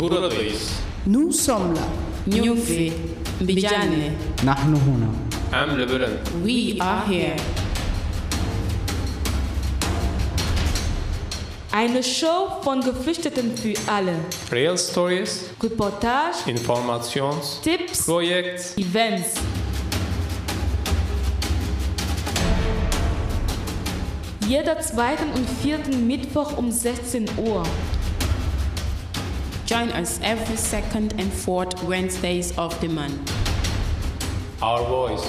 Wir sind da. Buradayız. Nous sommes là. Nyufi, Mbijane, نحن هنا Hem Lebelen. we are here. Eine Show von Geflüchteten für alle. Real Stories, Reportage, Informations, Tipps, Projekt. Events. Jeder zweiten und vierten Mittwoch um 16 Uhr. Join us every second and fourth Wednesdays of the month. Our Voice.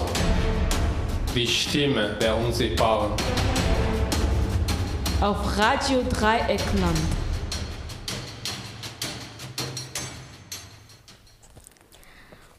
Die Stimme der Unsichtbaren. Auf Radio Dreieckland.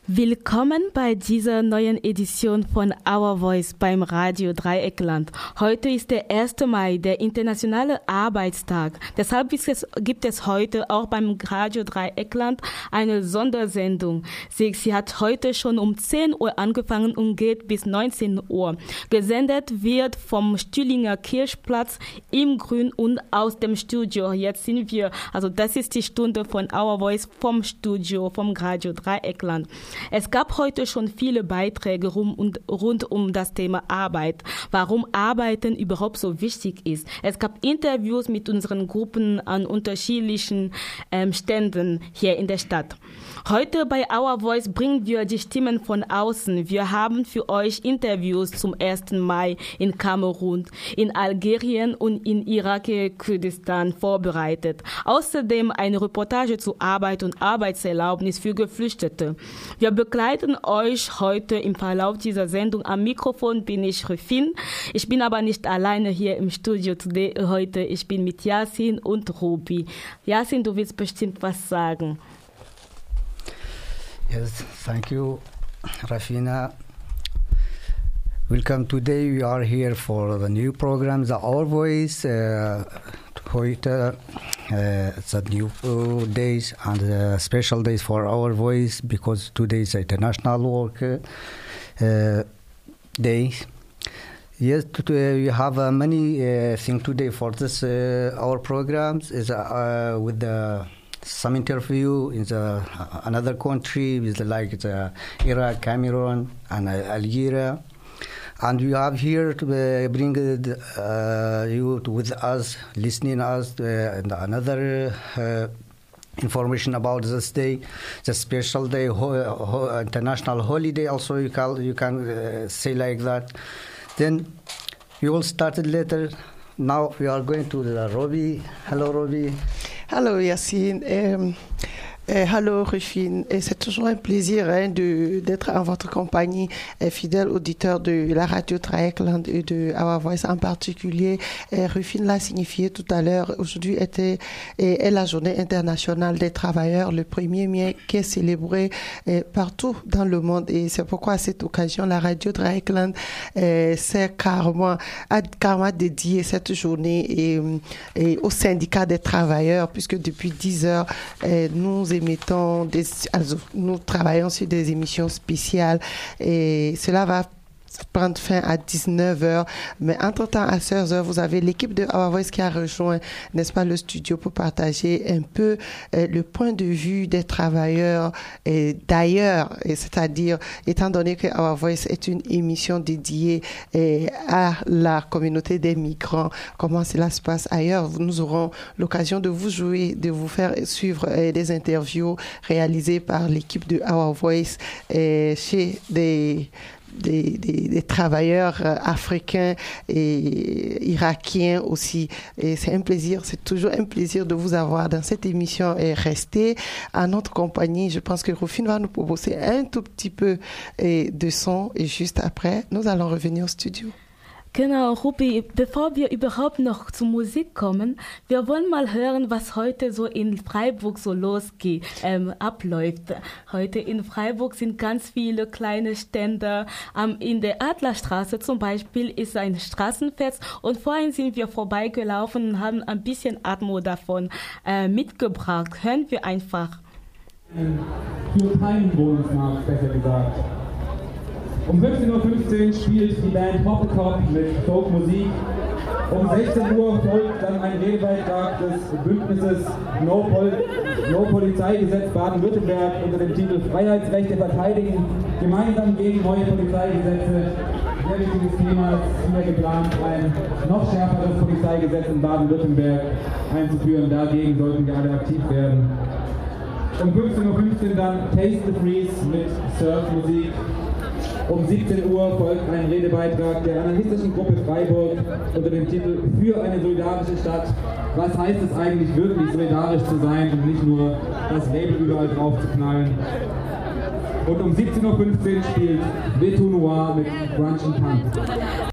Willkommen bei dieser neuen Edition von Our Voice beim Radio Dreieckland. Heute ist der 1. Mai, der internationale Arbeitstag. Deshalb es, gibt es heute auch beim Radio Dreieckland eine Sondersendung. Sie, sie hat heute schon um 10 Uhr angefangen und geht bis 19 Uhr. Gesendet wird vom Stühlinger Kirchplatz im Grün und aus dem Studio. Jetzt sind wir, also das ist die Stunde von Our Voice vom Studio, vom Radio Dreieckland. Es gab heute schon viele Beiträge rum und rund um das Thema Arbeit, warum Arbeiten überhaupt so wichtig ist. Es gab Interviews mit unseren Gruppen an unterschiedlichen ähm, Ständen hier in der Stadt. Heute bei Our Voice bringen wir die Stimmen von außen. Wir haben für euch Interviews zum 1. Mai in Kamerun, in Algerien und in Irak-Kurdistan vorbereitet. Außerdem eine Reportage zu Arbeit und Arbeitserlaubnis für Geflüchtete. Wir begleiten euch heute im Verlauf dieser Sendung. Am Mikrofon bin ich Refin. Ich bin aber nicht alleine hier im Studio today, heute. Ich bin mit Yasin und Ruby. Yasin, du willst bestimmt was sagen. Yes, thank you, Rafina. Welcome. Today we are here for the new program, the Our Voice. Uh, heute, uh, it's a new uh, days and uh, special days for Our Voice because today is International Work uh, Day. Yes, today we have uh, many uh, things today for this uh, our programs is uh, with the some interview in the another country with the, like the Iraq, Cameroon, and uh, Algeria, and we have here to uh, bring uh, you to, with us, listening us, uh, and another. Uh, information about this day, the special day, ho- ho- international holiday. Also, you can you can uh, say like that. Then we will start it later. Now we are going to the Robbie. Hello, Robbie. Hello Yacine. Um, euh, hello Rufine. Et c'est toujours un plaisir hein, d'être en votre compagnie, euh, fidèle auditeur de la radio Triackland et de Our Voice en particulier. Euh, Rufine l'a signifié tout à l'heure. Aujourd'hui était est, est la journée internationale des travailleurs, le 1er mai, qui est célébré euh, partout dans le monde. Et c'est pourquoi à cette occasion, la radio Triackland euh, s'est carrément, a carrément dédié cette journée et, et au syndicat des travailleurs, puisque depuis 10 heures, nous émettons des, also, nous travaillons sur des émissions spéciales et cela va prendre fin à 19h. Mais entre-temps, à 16h, vous avez l'équipe de Our Voice qui a rejoint, n'est-ce pas, le studio pour partager un peu euh, le point de vue des travailleurs d'ailleurs, c'est-à-dire, étant donné que Our Voice est une émission dédiée à la communauté des migrants, comment cela se passe ailleurs. Nous aurons l'occasion de vous jouer, de vous faire suivre euh, des interviews réalisées par l'équipe de Our Voice euh, chez des des, des, des travailleurs euh, africains et irakiens aussi. Et c'est un plaisir, c'est toujours un plaisir de vous avoir dans cette émission et rester à notre compagnie. Je pense que Rufine va nous proposer un tout petit peu de son et juste après, nous allons revenir au studio. Genau, Rupi, bevor wir überhaupt noch zur Musik kommen, wir wollen mal hören, was heute so in Freiburg so losgeht, ähm, abläuft. Heute in Freiburg sind ganz viele kleine Stände. Ähm, in der Adlerstraße zum Beispiel ist ein Straßenfest und vorhin sind wir vorbeigelaufen und haben ein bisschen Atmo davon äh, mitgebracht. Hören wir einfach. für keinen Wohnungsmarkt, besser gesagt. Um 15.15 Uhr spielt die Band Hoppekopf mit Folkmusik Um 16 Uhr folgt dann ein Redebeitrag des Bündnisses No, Pol no Polizeigesetz Baden-Württemberg unter dem Titel Freiheitsrechte verteidigen, gemeinsam gegen neue Polizeigesetze. Sehr wichtiges Thema ist hier geplant, ein noch schärferes Polizeigesetz in Baden-Württemberg einzuführen. Dagegen sollten wir alle aktiv werden. Um 15.15 Uhr dann Taste the Freeze mit Surfmusik. Um 17 Uhr folgt ein Redebeitrag der anarchistischen Gruppe Freiburg unter dem Titel Für eine solidarische Stadt. Was heißt es eigentlich wirklich solidarisch zu sein und nicht nur das Label überall drauf zu knallen? Und um 17.15 Uhr spielt Veto Noir mit Grunge und Punk.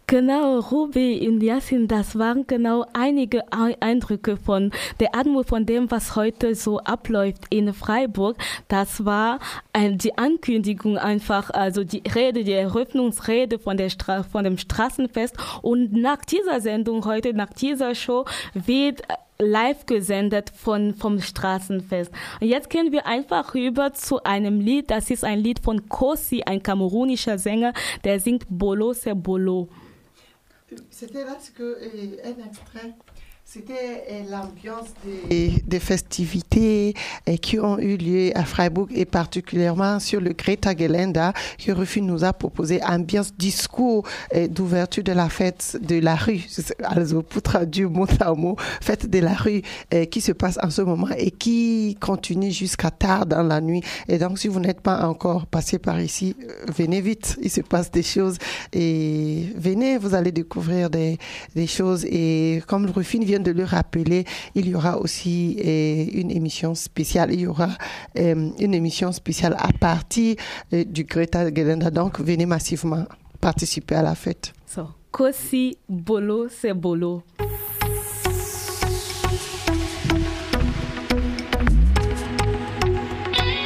Genau, Ruby und Yassin, das waren genau einige Eindrücke von der Atmung von dem, was heute so abläuft in Freiburg. Das war ein, die Ankündigung einfach, also die Rede, die Eröffnungsrede von, der Stra von dem Straßenfest. Und nach dieser Sendung heute, nach dieser Show, wird live gesendet von, vom Straßenfest. Und jetzt gehen wir einfach rüber zu einem Lied. Das ist ein Lied von Kosi, ein kamerunischer Sänger, der singt Bolo se Bolo. C'était là ce que, un extrait C'était euh, l'ambiance des, des, festivités euh, qui ont eu lieu à Freiburg et particulièrement sur le Greta Gelenda que Rufi nous a proposé ambiance discours euh, d'ouverture de la fête de la rue, also pour traduire mot à mot, fête de la rue qui se passe en ce moment et qui continue jusqu'à tard dans la nuit. Et donc si vous n'êtes pas encore passé par ici, venez vite, il se passe des choses et venez, vous allez découvrir des, des choses. Et comme Rufine vient de le rappeler, il y aura aussi euh, une émission spéciale. Il y aura euh, une émission spéciale à partir euh, du Greta Gelenda. Donc, venez massivement participer à la fête. So, Kosi Bolo, c'est Bolo.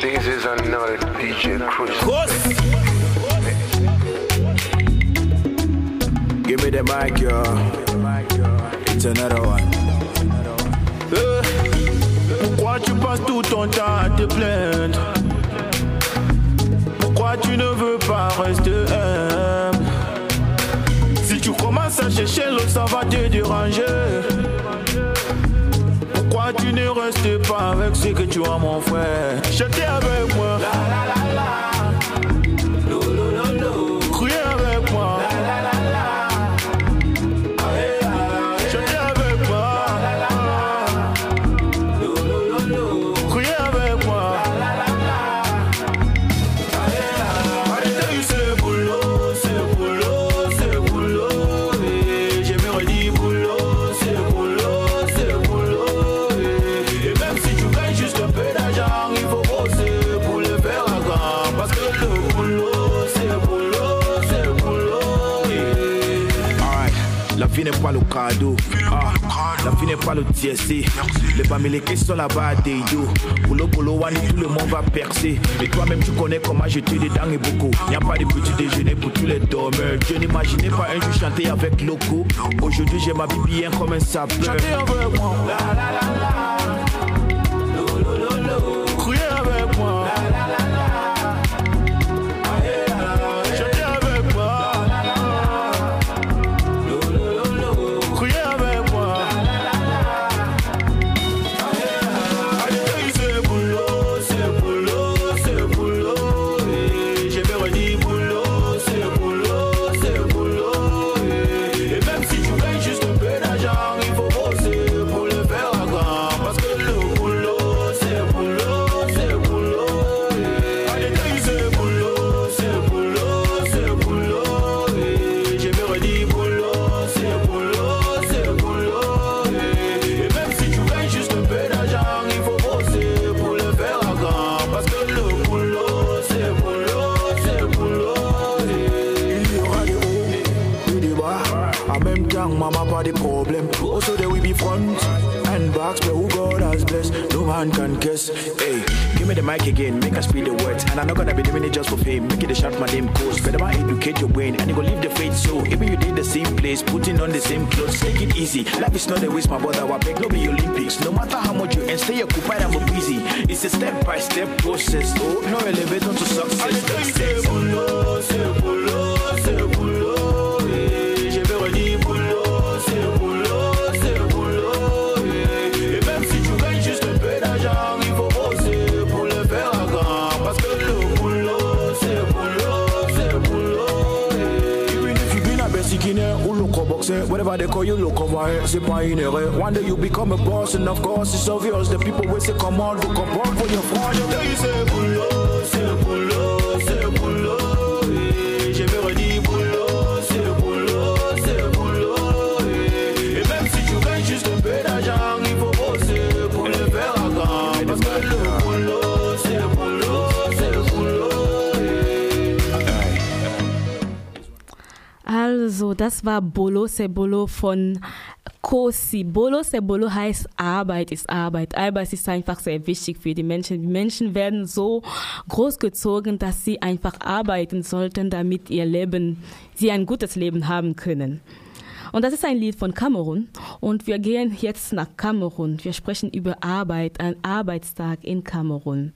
This is another DJ Cruise. Give me the mic, yo. Euh, pourquoi tu passes tout ton temps à te plaindre? Pourquoi tu ne veux pas rester Si tu commences à chercher l'autre, ça va te déranger. Pourquoi tu ne restes pas avec ce que tu as, mon frère? Chantez avec moi. Le cadeau. Ah, la vie n'est pas le TSC. Les bamilekés sont là-bas des dos. Boulot, boulot, wani, tout le monde va percer. Et toi-même, tu connais comment je te dedans et beaucoup. Y a pas de petit déjeuner pour tous les dormeurs. Je n'imaginais pas un jour chanter avec Loco. Aujourd'hui, j'ai ma vie bien comme un sapeur. Educate your brain, and you go leave the faith so. Even you did the same place, putting on the same clothes, take it easy. Life is not a waste, my brother. I beg, no be Olympics. No matter how much you and stay occupied, I'm busy. It's a step by step process. Oh, no elevator to success. They call you, look here, c'est pas une erreur. One day you become a boss, and of course it's obvious. The people will say, come on, go come on for your front. Your day, Also, das war Bolo se Bolo von Kosi. Bolo se Bolo heißt Arbeit ist Arbeit. Arbeit ist einfach sehr wichtig für die Menschen. Die Menschen werden so großgezogen, dass sie einfach arbeiten sollten, damit ihr Leben, sie ein gutes Leben haben können. Und das ist ein Lied von Kamerun. Und wir gehen jetzt nach Kamerun. Wir sprechen über Arbeit, ein Arbeitstag in Kamerun.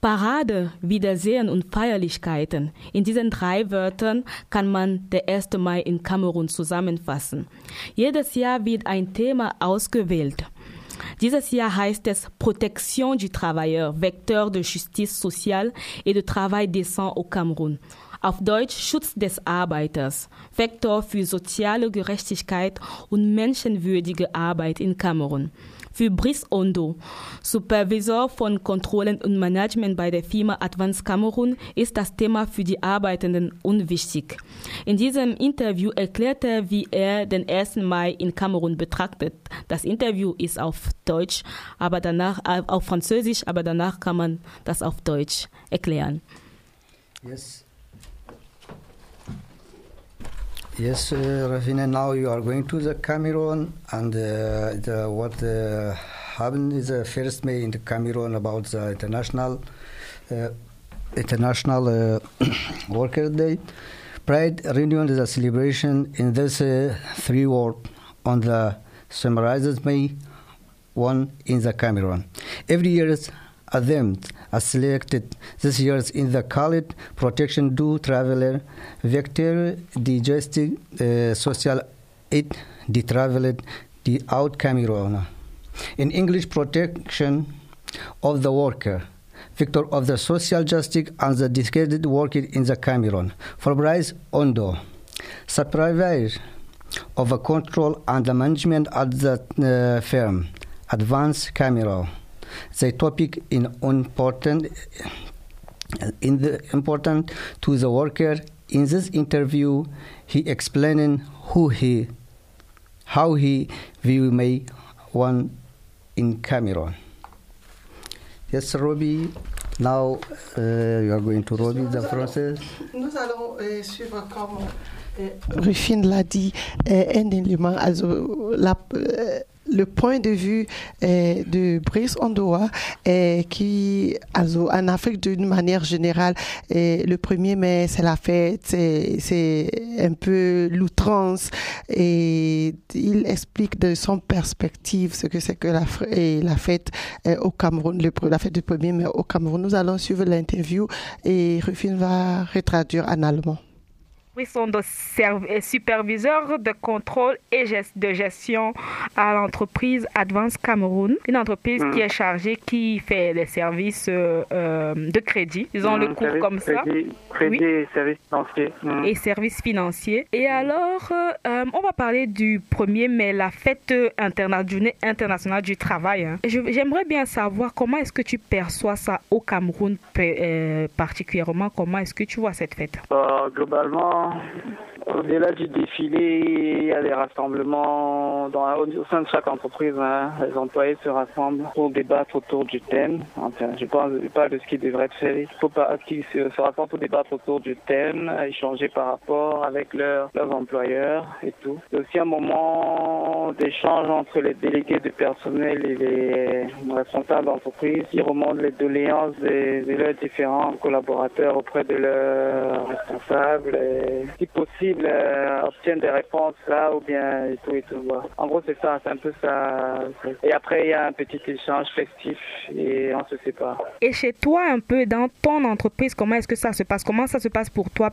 Parade, Wiedersehen und Feierlichkeiten. In diesen drei Wörtern kann man der 1. Mai in Kamerun zusammenfassen. Jedes Jahr wird ein Thema ausgewählt. Dieses Jahr heißt es Protection du Travailleur, Vecteur de Justice sociale et de Travail décent au Cameroun. Auf Deutsch Schutz des Arbeiters, Vektor für soziale Gerechtigkeit und menschenwürdige Arbeit in Kamerun. Für Brice Ondo, Supervisor von Kontrollen und Management bei der Firma Advance Cameroon, ist das Thema für die Arbeitenden unwichtig. In diesem Interview erklärt er, wie er den 1. Mai in Kamerun betrachtet. Das Interview ist auf Deutsch, aber danach äh, auf Französisch, aber danach kann man das auf Deutsch erklären. Yes. Yes, uh, Rafina, now you are going to the Cameroon, and uh, the, what uh, happened is the first May in the Cameroon about the international uh, international uh, Worker Day. Pride reunion is a celebration in this uh, three word on the summarizes May one in the Cameroon. Every year a them are selected this year in the called protection do traveler vector digestive uh, social aid the traveler the out Cameroon. In English protection of the worker victor of the social justice and the dedicated worker in the Cameroon. For Bryce Ondo, supervisor of the control and the management at the uh, firm, Advance Cameroon. The topic in important in the important to the worker. In this interview, he explaining who he, how he view May one in Cameroon. Yes, Robbie. Now uh, you are going to Robbie the process. Nous allons euh, suivre comme euh, Rufine l'a dit, euh, un élément, also, la, euh, le point de vue euh, de Brice Ondoa, euh, qui, en Afrique d'une manière générale, euh, le 1er mai, c'est la fête, c'est un peu l'outrance, et il explique de son perspective ce que c'est que la, fête euh, au Cameroun, la fête du 1er mai au Cameroun. Nous allons suivre l'interview et Rufine va retraduire en allemand. Oui, sont de euh, superviseurs de contrôle et de gestion à l'entreprise Advance Cameroun, une entreprise qui est chargée, qui fait des services euh, euh, de crédit, disons le Mm, cours comme ça, crédit, Oui. et services financiers. Mm. et services financiers. Et alors, euh, on va parler du 1er mai, la fête interna- journée internationale du travail. hein. J'aimerais bien savoir comment est-ce que tu perçois ça au Cameroun euh, particulièrement, comment est-ce que tu vois cette fête? Euh, 哦。Au-delà du défilé, il y a des rassemblements dans, au, sein de chaque entreprise. hein. Les employés se rassemblent pour débattre autour du thème. Enfin, je parle, parle de ce qui devrait être fait. Il faut pas qu'ils se, se rassemblent pour débattre autour du thème, échanger par rapport avec leurs employeurs et tout. C'est aussi un moment d'échange entre les délégués du personnel et les responsables d'entreprise qui remontent les doléances de leurs différents collaborateurs auprès de leurs responsables si possible euh, obtiennent des réponses là ou bien et tout et tout. voilà. En gros c'est ça, c'est un peu ça. Et après il y a un petit échange festif et on se sépare. Et chez toi, un peu dans ton entreprise, comment est-ce que ça se passe? Comment ça se passe pour toi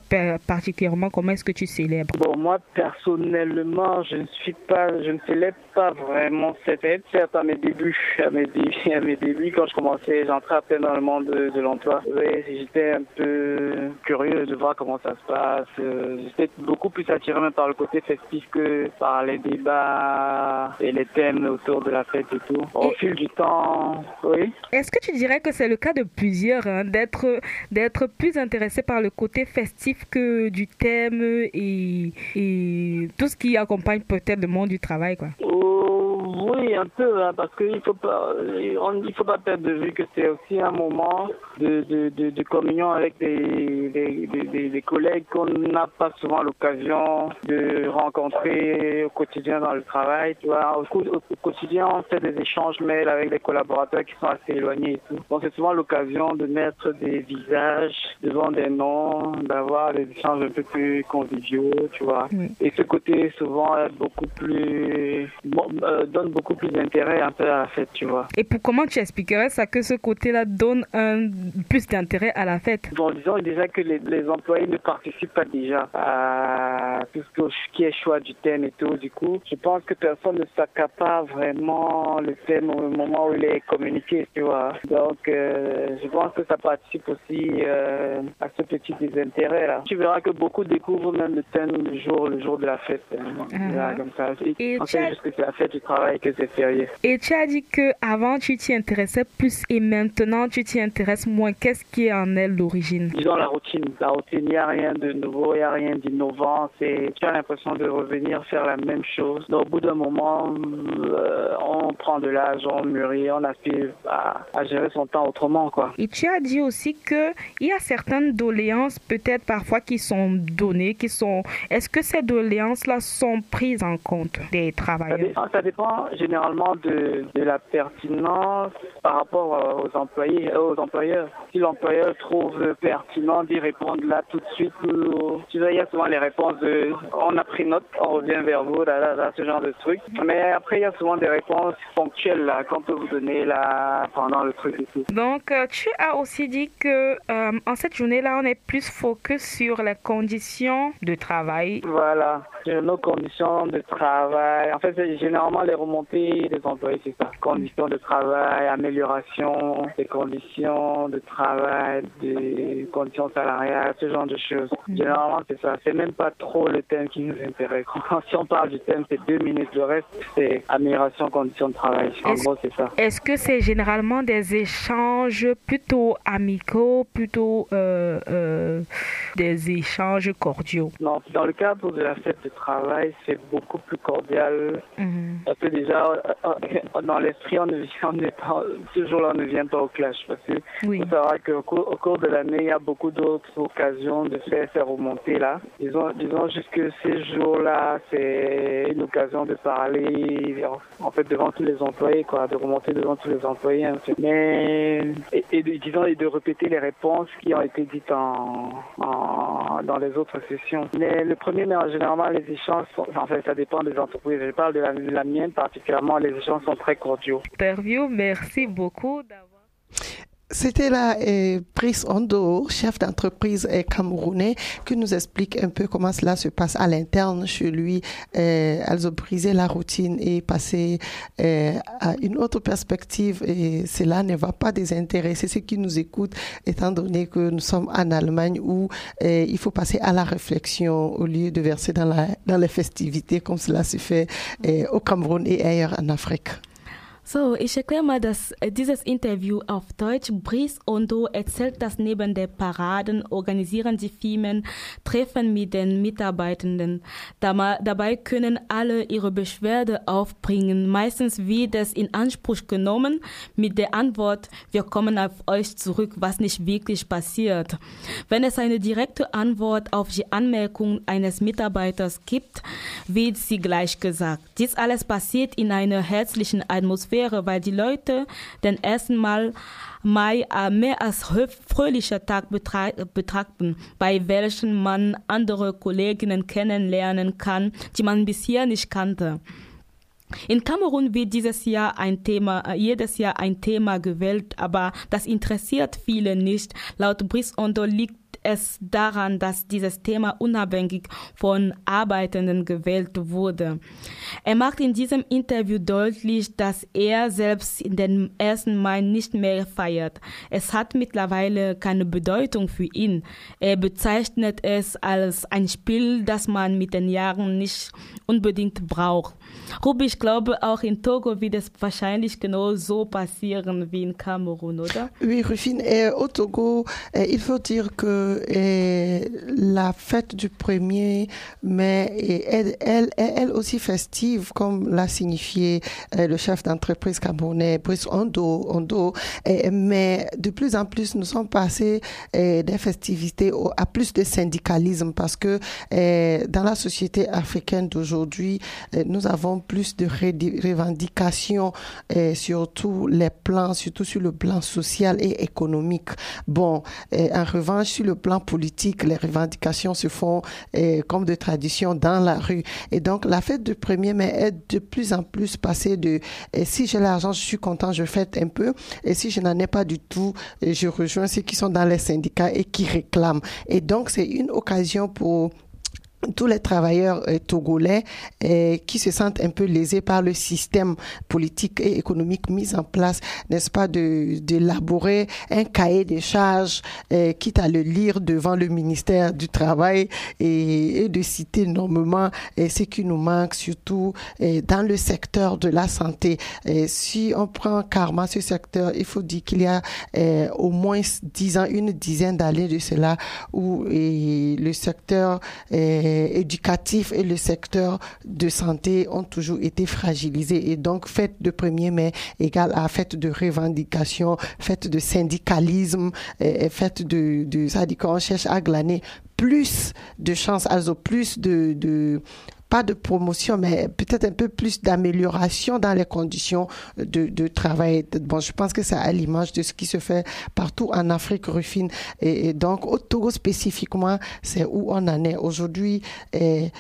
particulièrement? Comment est-ce que tu célèbres? Bon, moi, personnellement, je ne suis pas, je ne célèbre pas vraiment cette fête. Certes, à mes débuts, à mes débuts, à mes débuts quand je commençais, j'entrais à peine dans le monde de, de l'emploi. J'étais un peu curieux de voir comment ça se passe, euh, j'étais beaucoup plus attiré même par le côté festif que par les débats et les thèmes autour de la fête et tout. Au fil du temps, oui. Est-ce que tu dirais que c'est le cas de plusieurs, hein, d'être d'être plus intéressé par le côté festif que du thème et, et tout ce qui accompagne peut-être le monde du travail, quoi? Oh, oui, un peu, hein, parce qu'il faut pas, on- il faut pas perdre de vue que c'est aussi un moment de, de, de, de communion avec des, des, des- collègues qu'on n'a pas souvent l'occasion de rencontrer au quotidien dans le travail. Tu vois, au, cou- au quotidien, on fait des échanges mails avec des collaborateurs qui sont assez éloignés et tout. Donc c'est souvent l'occasion de mettre des visages devant des noms, d'avoir des échanges un peu plus conviviaux, tu vois. Et ce côté souvent est beaucoup plus bon, euh, donne beaucoup plus d'intérêt un peu à la fête, tu vois. Et pour comment tu expliquerais ça que ce côté-là donne un plus d'intérêt à la fête? Bon, disons déjà que les, les employés ne participent pas déjà à tout ce qui est choix du thème et tout. Du coup, je pense que personne ne s'accapare vraiment le thème au moment où il est communiqué, tu vois. Donc, euh, je pense que ça participe aussi euh, à ce petit désintérêt là. Tu verras que beaucoup découvrent même le thème le jour, le jour de la fête. hein. Tu verras comme ça. Et as- sait juste que c'est la fête du travail, que c'est férié. Et tu as dit que avant tu t'y intéressais plus et maintenant tu t'y intéresses moins. Qu'est-ce qui en est l'origine? Disons la routine. La routine, il n'y a rien de nouveau, il n'y a rien d'innovant. C'est, tu as l'impression de revenir faire la même chose. Donc, au bout d'un moment, euh, on prend de l'âge, on mûrit, on aspire à, à gérer son temps autrement, quoi. Et tu as dit aussi que il y a certaines doléances peut-être parfois qui sont données, qui sont. Est-ce que ces doléances-là sont prises en compte des Ça travailleurs? dépend, ça dépend généralement de, de la pertinence par rapport euh, aux employés, euh, aux employeurs. Si l'employeur trouve pertinent d'y répondre là tout de suite, ou- tu vois, il y a souvent les réponses de on a pris note, on revient vers vous, là, là, là, ce genre de truc. Mais après, il y a souvent des réponses ponctuelles là qu'on peut vous donner là pendant le truc et tout. Donc, euh, tu as aussi dit que euh, en cette journée-là, on est plus focus sur les conditions de travail. Voilà, sur nos conditions de travail. En fait, généralement les remontées des employés, c'est ça. Conditions de travail, amélioration des conditions de travail, des conditions salariales, ce genre de choses. Généralement, c'est ça. C'est même pas trop le thème qui nous intéresse. si on parle du thème, c'est deux minutes. Le reste, c'est amélioration conditions de travail. En Est-ce- gros, c'est ça. Est-ce que c'est généralement des échanges plutôt amicaux, plutôt euh, euh, des échanges cordiaux? Non, dans le cadre de la fête de travail, c'est beaucoup plus cordial. Parce que déjà, euh, euh, dans l'esprit, on ne vient on pas, jour-là, on ne vient pas au clash. Parce que Oui. qu'au cours, au cours de l'année, il y a beaucoup d'autres occasions de faire ces remontées-là. Disons, disons juste que ces jours-là, c'est une occasion de parler, en fait, devant tous les employés, quoi, de remonter devant tous les employés. fait. Mais, et, et disons, et de répéter les réponses qui ont été dites en, en- dans les autres sessions. Mais le premier, mais généralement, les échanges sont, en fait, ça dépend des entreprises. Je parle de la, de la mienne particulièrement, les échanges sont très cordiaux. Interview, merci beaucoup d'avoir. C'était là euh, Brice Ondo, chef d'entreprise euh, camerounais, qui nous explique un peu comment cela se passe à l'interne chez lui. Euh, elles ont brisé la routine et passé euh, à une autre perspective et cela ne va pas désintéresser ceux qui nous écoutent étant donné que nous sommes en Allemagne où euh, il faut passer à la réflexion au lieu de verser dans, la, dans les festivités comme cela se fait au Cameroun et ailleurs en Afrique. So, ich erkläre mal das, äh, dieses Interview auf Deutsch. Brice Ondo erzählt, dass neben der Paraden organisieren die Firmen Treffen mit den Mitarbeitenden. Dabei können alle ihre Beschwerde aufbringen. Meistens wird es in Anspruch genommen mit der Antwort, wir kommen auf euch zurück, was nicht wirklich passiert. Wenn es eine direkte Antwort auf die Anmerkung eines Mitarbeiters gibt, wird sie gleich gesagt. Dies alles passiert in einer herzlichen Atmosphäre, weil die Leute den ersten Mal Mai äh, mehr als fröhlicher Tag betra betrachten, bei welchem man andere Kolleginnen kennenlernen kann, die man bisher nicht kannte. In Kamerun wird dieses Jahr ein Thema, äh, jedes Jahr ein Thema gewählt, aber das interessiert viele nicht. Laut Brice Ondo liegt es daran, dass dieses Thema unabhängig von Arbeitenden gewählt wurde. Er macht in diesem Interview deutlich, dass er selbst in den 1. Mai nicht mehr feiert. Es hat mittlerweile keine Bedeutung für ihn. Er bezeichnet es als ein Spiel, das man mit den Jahren nicht unbedingt braucht. Ruby, ich glaube, auch in Togo wird es wahrscheinlich genau so passieren wie in Kamerun, oder? Oui, Rufine, au Togo, il faut dire que la fête du 1er mai elle, elle, elle aussi festive, comme l'a signifié eh, le chef d'entreprise camerounais, Brice Ondo. Mais de plus en plus, nous sommes passés des festivités à plus de syndicalisme parce que dans la société africaine d'aujourd'hui, nous avons plus de revendications euh, sur tous les plans, surtout sur le plan social et économique. Bon, en revanche, sur le plan politique, les revendications se font comme de tradition dans la rue. Et donc, la fête du 1er mai est de plus en plus passée de si j'ai l'argent, je suis content, je fête un peu. Et si je n'en ai pas du tout, je rejoins ceux qui sont dans les syndicats et qui réclament. Et donc, c'est une occasion pour tous les travailleurs euh, togolais euh, qui se sentent un peu lésés par le système politique et économique mis en place, n'est-ce pas, de d'élaborer un cahier des charges, euh, quitte à le lire devant le ministère du Travail et, et de citer normalement ce qui nous manque, surtout dans le secteur de la santé. Si on prend karma ce secteur, il faut dire qu'il y a au moins dix ans, une dizaine d'années de cela, où le secteur éducatif et le secteur de santé ont toujours été fragilisés. Et donc, fête de 1er mai égale à fête de revendication, fête de syndicalisme, fête de, ça dit qu'on cherche à glaner plus de chances, plus de pas de promotion, mais peut-être un peu plus d'amélioration dans les conditions de, de, travail. Bon, je pense que c'est à l'image de ce qui se fait partout en Afrique rufine. Et, donc, au Togo spécifiquement, c'est où on en est aujourd'hui.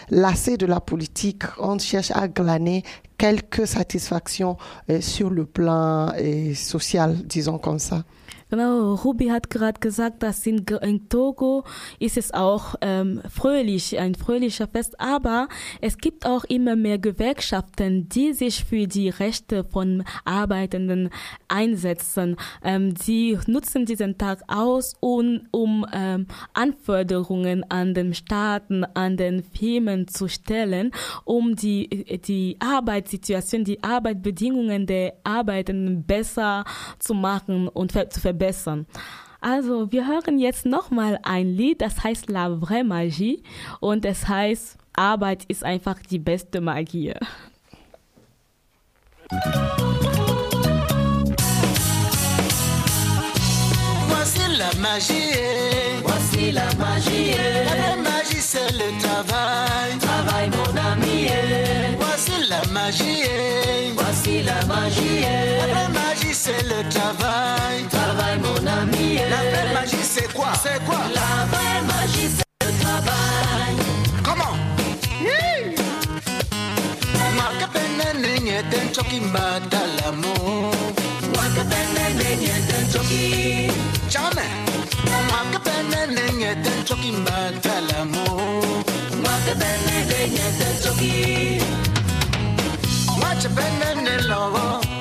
Lassé de la politique, on cherche à glaner quelques satisfactions euh, sur le plan euh, social, disons comme ça. Genau, Ruby hat gerade gesagt, dass in, in Togo ist es auch ähm, fröhlich, ein fröhlicher Fest, aber es gibt auch immer mehr Gewerkschaften, die sich für die Rechte von Arbeitenden einsetzen. Ähm, sie nutzen diesen Tag aus, um, um ähm, Anforderungen an den Staaten, an den Firmen zu stellen, um die, die Arbeitssituation, die Arbeitsbedingungen der Arbeitenden besser zu machen und zu verbessern verbessern. Also, wir hören jetzt nochmal ein Lied, das heißt La Vraie Magie. Und es heißt Arbeit ist einfach die beste Magie. Voici la magie, voici la magie, la vraie magie c'est le travail, travail mon ami, voici la magie, voici la magie, la vraie magie c'est le travail, travail mon ami, la vraie magie c'est quoi, c'est quoi, la vraie magie c'est le travail, comment? Makapene nyete choki. Mbadalamo Makapene nyete choki Chame Makapene nyete choki mbadalamo Makapene nyete choki. Machapene lovo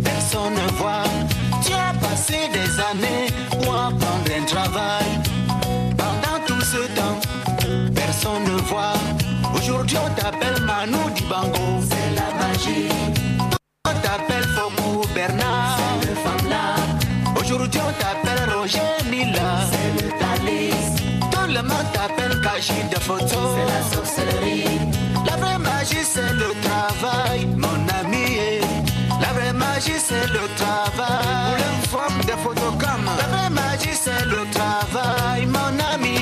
Pour apprendre un travail. Pendant tout ce temps Personne ne voit. Aujourd'hui on t'appelle Manu Dibango. C'est la magie. On t'appelle Fokou Bernard. C'est le femme là. Aujourd'hui on t'appelle Roger Mila C'est le Thalys. Tout le monde t'appelle Kashi de photo. C'est la sorcellerie. La vraie magie c'est le travail Mon ami. La vraie magie c'est le travail c'est le travail, mon ami.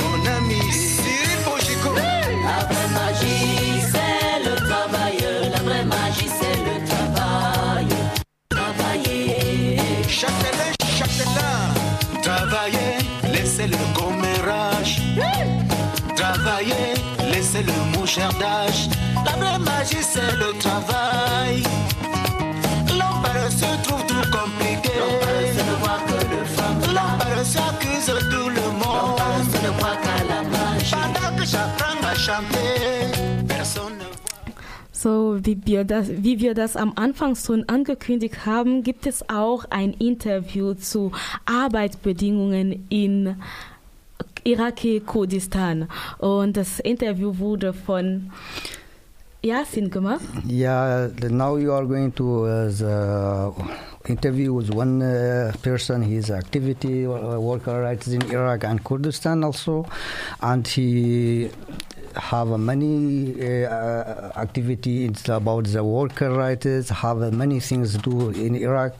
Mon ami, Cyril Bojico. La vraie magie, c'est le travail. La vraie magie, c'est le travail. Travailler. Châtelet, Châtelet. Travailler, laissez le commérage. Travailler, laissez le mouchardage. La vraie magie, c'est le travail. L'homme se trouve tout compliqué. So, wie wir, das, wie wir das am Anfang schon angekündigt haben, gibt es auch ein Interview zu Arbeitsbedingungen in Iraki Kurdistan. Und das Interview wurde von Yasin gemacht. The- now you are going to uh, the interview with one uh, person. He's activity uh, worker rights in Iraq and Kurdistan also, and he have many uh, uh, activity it's about the worker rights have uh, many things to do in iraq.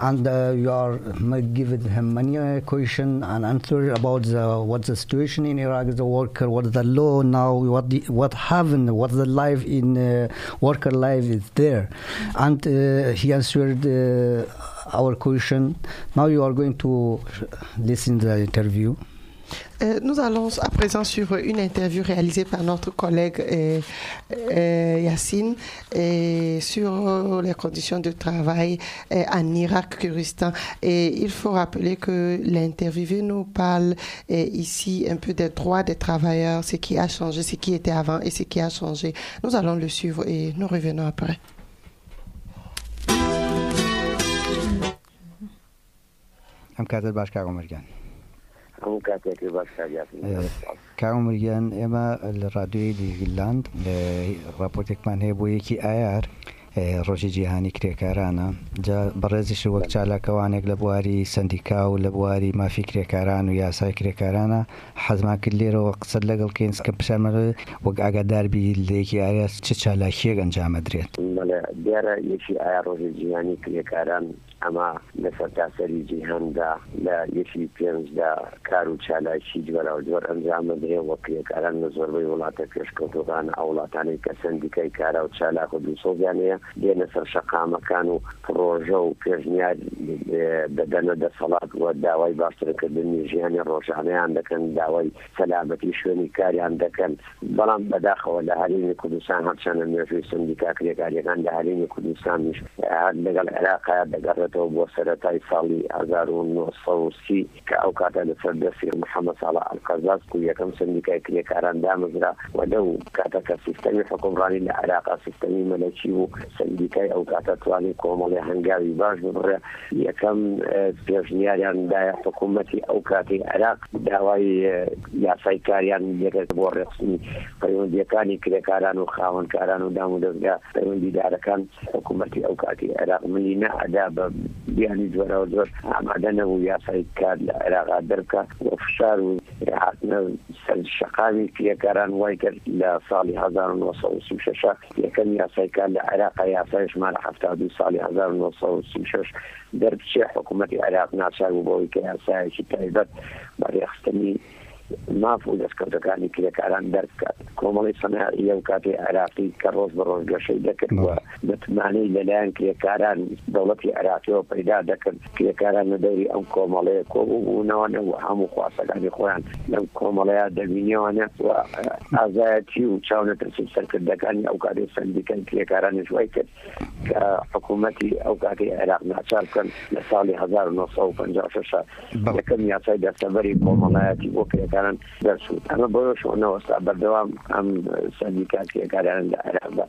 And uh, you are m- giving him many uh, question and answer about the what the situation in iraq the worker what the law now what the, what happened what the life in uh, worker life is there. And uh, he answered uh, our question. Now you are going to listen the interview nous allons à présent suivre une interview réalisée par notre collègue euh, euh, Yacine et sur euh, les conditions de travail euh, en Irak, Kurdistan. Et il faut rappeler que l'interviewé nous parle euh, ici un peu des droits des travailleurs, ce qui a changé, ce qui était avant et ce qui a changé. Nous allons le suivre et nous revenons après. ام کاتر باش کاغو مرگان مرگان ئێمە لە ڕادوی دیگللاند راپۆرتێکمان هەیە بۆ یەکی ئایار ڕۆژی جیهانی کرێکارانە. بەڕێزیش وەک چالاکەوانێک لە بواری سندیکا و لە بواری مافی کرێکاران و یاسای کرێکارانە. حەزمان کرد لێرەوە قسە لەگەڵ کەینسکە پشەمەرە وەک ئاگاداربی لەیەکی ئایا چ چالاکیەک ئەنجامەدرێت؟ بەڵێ دیارە یەکی ئایا ڕۆژی جیهانی کرێکاران ئەمە لە سەرتاسەری جیهاندا لە یەکی پێنجدا کار و چالاکی جوەرە جۆر ئەنجامە درێ وە کرێکاران لە زۆربەی وڵاتە پێشکەوتەکان ئەو وڵاتانی کە سندیکای کارا و چالاک و دووسۆزیانەیە دێنە سەر شەقامەکان و پرۆژە و پێشنیار دەدەنە دەسەڵات وە داوای باشترکردنی ژیانی ڕۆژانەیان دەکەن داوای سەلامەتی شوێنی کاریان دەکەن. بەڵام بەداخەوە لە هەرینی کوردستان هەرچەنە نوێژوی سندیکا کرێکاریەکان لە هەرینی کوردستانیش هەر لەگەڵ عێراقا دەگەڕێتەوە بۆ سەرەتای ساڵی 1930 کە ئەو کاتە لەسەر دەستی محەممەد ساڵە ئەلقەزاز و یەکەم سندیکای کرێکاران دامەزرا و لەو کاتەکە سیستەمی حکومڕانی لە عێراقا سیستەمی مەلەکی و سندیکای ئەو کاتە توانی کۆمەڵی هەنگاوی باش بڕێ یەکەم پێشنیاریاندایە حکوومەتی ئەو کاتی عێراق داوای یاسای کاریان یەکێت بۆ ڕێخستنی پەیوەندیەکانی کرێکاران و خاوەنکاران و دام و دەستگا پەیوەندیدارەکان حکوومەتی ئەو کاتی عێراق منی نەعدا بە بیانی جوەرەوە زۆر ئامادە نەبوو یاسای کار لە عێراقا دەرکە و فشار و هاتنە سەر شقاوی کرێکاران وای کرد لە ساڵی 1936 یەکەم یاسای کار لە عێراقا یاسای ژمارە دو ساڵی 1936 دەربچێ حکوومەتی عێراق ناچار بوو بەوەی کە یاسایەکی تایبەت بەڕێخستنی ماف و دەستکەوتەکانی کرێکاران دەرکات. کۆمەڵی سەنائی ئەو کاتی عراقی کە ڕۆژ بە ڕۆژ گەشەی دەکردوە دەتمانەی لەلایەن کرێکاران دەوڵەتی عراقیەوە پیدا دەکرد. کرێکاران لە دەوری ئەم کۆمەڵەیە کۆبوونەوەە و هەموو خواستەکانی خۆیان لەم کۆمەڵەیە دەبینیەوەە و ئازایەتی و چاونەترسی سەرکردەکانی ئەو کاتی سندیکەن کرێکارانی ژوای کرد کە حکوومەتی ئەو کاتی عێراق ناچار بکەن لە ساڵی 1956 یەکەم یاسای دەستەبەری کۆمەڵایەتی بۆ کرێکاران دەرسوود ئەمە بۆ شۆنەوەستا بەردەوام ئەم سندیکاتیەکاران لە عێراقدا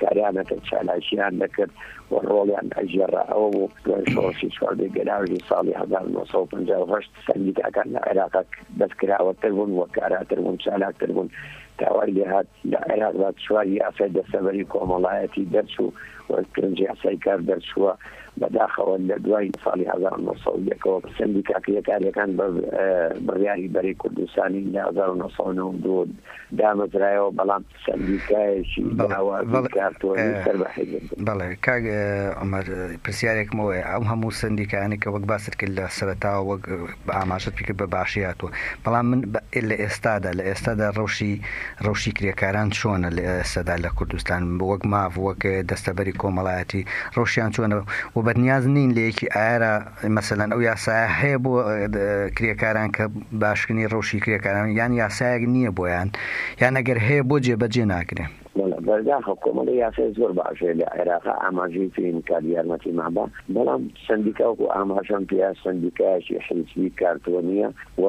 کاریانەکە چالاشیان دەکرد و ڕۆڵیان ئەژێڕا ئەوە بوو شۆشی چواردەی گەلاوی ساڵی 1950 سندیکاکان لە عێراق دەستکراوەتر بوون وە کاراتر بوون چالاکتر بوون. داوای لێهات لە عێراقدا چواری یاسای دەستەبەری کۆمەڵایەتی دەرچوو پێنج یاسای کار دەرچووە بەداخەوە لە دوای ساڵی 1970ەوە سندی کاکریەکاریەکان بڕیاری بەری کوردستانی لە 1992 دامەزرایەوە بەڵام سندیکایەکی بەڵێ کاگ ئەمەر پرسیارێکمەوە ئەم هەموو سندیکانی کە وەک باست کرد لە سەرتاوە وەک بە ئاماژت پیکرد بە باشیاتوە بەڵام من لە ئێستادا لە ئێستادا ڕەوشی ڕەوشی کرێکاران چۆنە لە ئێستادا لە کوردستان وەک ماڤ وەک دەستەبەری کۆمەڵایەتی ڕۆشیان چۆنە. و و بەنیاز نین لە یەکی ئارە مەسەەن ئەو یاسای هەیە بۆ کرێکاران کە باشکنی ڕەوشی کرێکاران یان یاسایەک نییە بۆیان یان ئەگەر هەیە بۆ جێبەجێ ناکرێ. بەرداخە کۆمەڵی یاسای زۆر باشێ لە عێراقا ئاماژی فین کار یارمەتی مابا بەڵام سندیکا و ئاماژان پیا سندیکایشی حیزبی کارتۆنیە و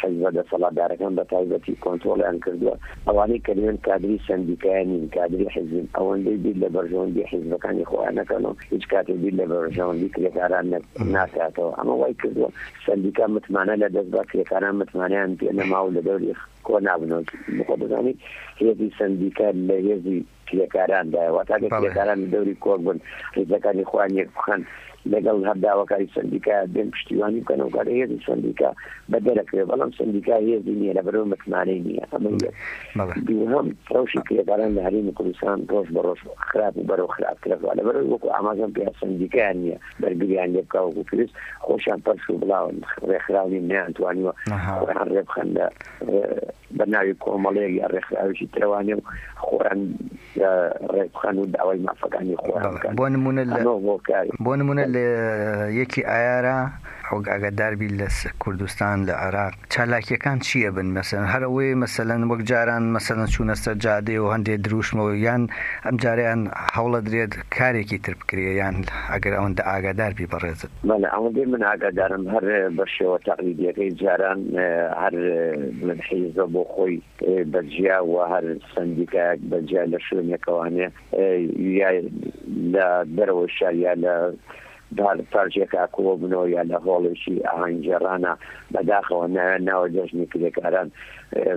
حیزبە دەسەڵاتدارەکان بە تایبەتی کۆنتۆلیان کردووە ئەوانەی کردێن کادری سندیکایانین کادری حیزبین ئەوەندەی بیر لە بەرژەوەندی حیزبەکانی خۆیان نەکەنەوە هیچ کاتێ بیر لە بەرژەوەندی کرێکاران ناکاتەوە ئەمە وای کردووە سندیکا متمانە لە دەست بە کرێکاران متمانیان پێ نەماو لە دەوری کۆ نابنەوە بخۆ بزانانی هێزی سندیکا لە هێزی کرێکاراندا واتاکە کرێکاران دەوری کۆک بن ڕێزەکانی خوان یەک بخەن. لەگەڵ هەرداوەکاری سندیکا بێن پشتیوانی بکەنەوە کار هێزی سندیکا بە دەرەکرێ. بەڵام سندیکا هێزی نییە لە بەرەوە متمانەی نییە. ئەمە دووهم ڕەوشی کرێکاران لە هەرمی کوردستان ڕۆژ بە ڕۆژ خراپ و بەرەو خراپ کرێتەوە لە بەرەوە وەکو ئامازم پێ سندیکایان نییە. بەرگریان لێ بکە وەکو پێویست خۆشیان پەرش و بڵاون ڕێکخراوی نیانتوانیوە خۆیان ڕێ بخەن لە بە ناوی کۆمەڵەیە یا ڕێکخراویشی تەوانێ خۆیان ڕێبخان و داوای مافەکانی خۆیان بۆ نمونە بۆ نمونە لە یەکی ئایارە ئەو ئاگاداربی لە کوردستان لە عراق. چالاکیەکان چییە بن؟ مەسەن هەرەوەی مەسەن وەک جاران مەسەن چوونەستە جادێ و هەندێک دروشمەوە یان ئەم جاریان هەوڵە درێت کارێکی تر بکرێ یان ئەگەر ئەوەندە ئاگاداربی بەڕێزت ئەوەندێ من ئاگادارم هەر بەشەوە تەقلیدیەکەی جاران هەر من حیزە بۆ خۆی بەجیا و هەر سندیکایك بەجیا لە شوێنێکەوانێ لە دەرەوە شاریا لە پارچێکا کۆ بنەوە یا لە هۆڵێکی ئاهنجێرانە بەداخەوە ناوە دەژنی کرێکاران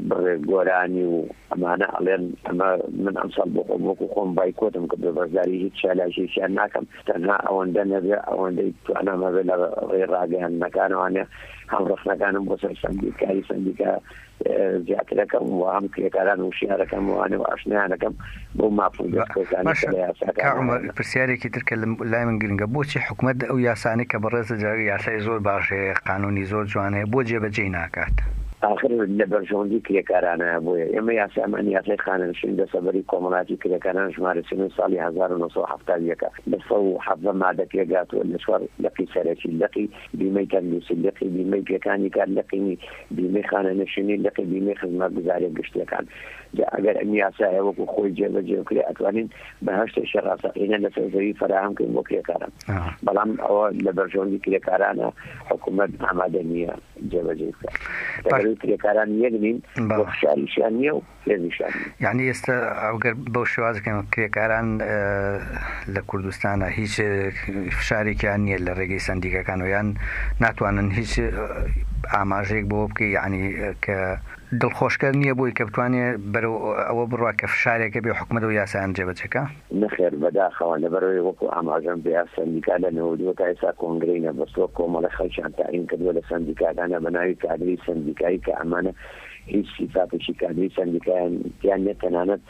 بڕێ گۆرانی و ئەمانە. ئەڵێن ئەمە من ئەمسەڵ بۆ وەکو خۆم بایکۆتم کە بە بەزاری هیچ چالاشیشیان ناکەم. تەنها ئەوەندە نەبێ ئەوەندەی توانەمەبێ لە ڕێ ڕاگەیان نەکانوانێ هەم ڕخنەکانم بۆ سەر سندیکاری سندیکا زیاترەکەم و هەم کرێکاران و شیارەکەم وانە و ئاشنیانەکەم بۆ مافۆ پرسیارێکی ترکە لای من گرنگە. بۆچی حکوومەت ئەو یاسانی کە بەڕێز جاوی یاسای زۆر باشەیە قانونی زۆر جوانەیە بۆ جێبەجێ ناکات. آخر لە بەرژەوەندی کرێکارانە بۆیە ئێمە یاسامان یاسای خانەنشین دەسەبەری کۆمەڵاتی کرێکاران ژمارە سن ساڵی 1970ەکە بەفە و حەفە مادە پێگاتوە لە چوار لەقی سەرەکی لەقی بیمەی تەندوسی لەقی بیمەی پێکانی کار لەقینی بیمەی خانەنشینی لەقی بیمەی خزمەت گوزارێک گشتەکان ئەگەر ئەم یاسایە وەکو خۆی جێبەجێکرێ ئەتوانین بەهشتە شەڕاستەقینە لە سەرزەوی فراهم کردن بۆ کرێکاران. بەڵام ئەوە لە بەرژەوەندی کرێکارانە حکوومەت ئامادە نییە جێبەجێ کرێکاران یەگرین بۆ خشاریشیان نییە و پێزیشان یعنی ئێستا ئەوگەر بەو شێوازەکەم کرێکاران لە کوردستانە هیچ فشارێکیان نییە لە ڕێگەی سندیکەکان و یان ناتوانن هیچ ئاماژێک بۆ بکەی ینی کە دڵخۆشکە نییە بووی کە بتوانێت بەرەو ئەوە بڕوا کە فشارێکە بێ حکومە و یاسان جێبەچەکە نەخێر بەداخەوە لەبەرەوەی وەکو ئاماژەم بیا سندیکا لە نەوەدووە تا ئێستا کۆنگرینە بەستۆ کۆمەڵە خەڵکیان تاین کردووە لە سندیکاکانە بەناوی کادری سندیکایی کە ئەمانە هیچ سیفاتێکی کادری سندیکایان یان نێت تەنانەت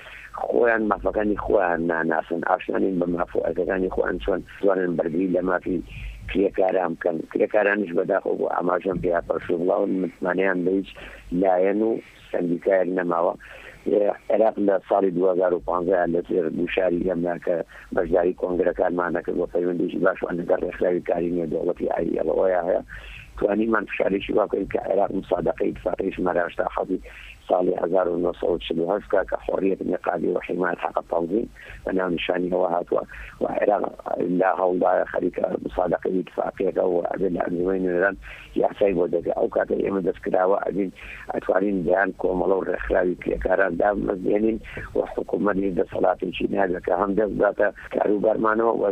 خۆیان مافەکانی خۆیان ناناسن. ئاشنانین بە مافۆەکەەکانی خۆیان چۆن؟ توانن بەرگری لە مافی کرێکاران بکەن. کرێکارانش بەداخۆ بۆ ئاماژەم پێیا پەرش بڵاون متمانیان بە هیچ لایەن و سندیکایەک نەماوە. عێراق لە ساڵی 2015 لە سێر دوشاری ئەمناکە بەشداری کۆنگرەکانمانەکرد بۆ پەیوەندیشی باشوان لەگەر ڕێکخراوی کاری نیە دەوڵەتی ئایەوەیە هەیە. توانیمان فشارێکی واکەین کە عێراق مسادقەی اتفاقیش مەراشتا حەزی ساڵی 1940 کە حڕیت نقابی و حمایت حق تنظیم بە ناو نیشانی هەوە هاتووە و عێراق لا هەوڵدایە خەریکە مسادقی اتفاقیەکە و ئەبێ لە ئەنجومەی نوێران یاسای بۆ دەگە ئەو کاتە ئێمە دەستکراوە ئەبین ئەتوانین بیان کۆمەڵە و ڕێکخراوی پێکاران دامەزێنین و حکوومەتی دەسەڵاتێکی نادەکە هەم دەستداتە کاروبارمانەوە و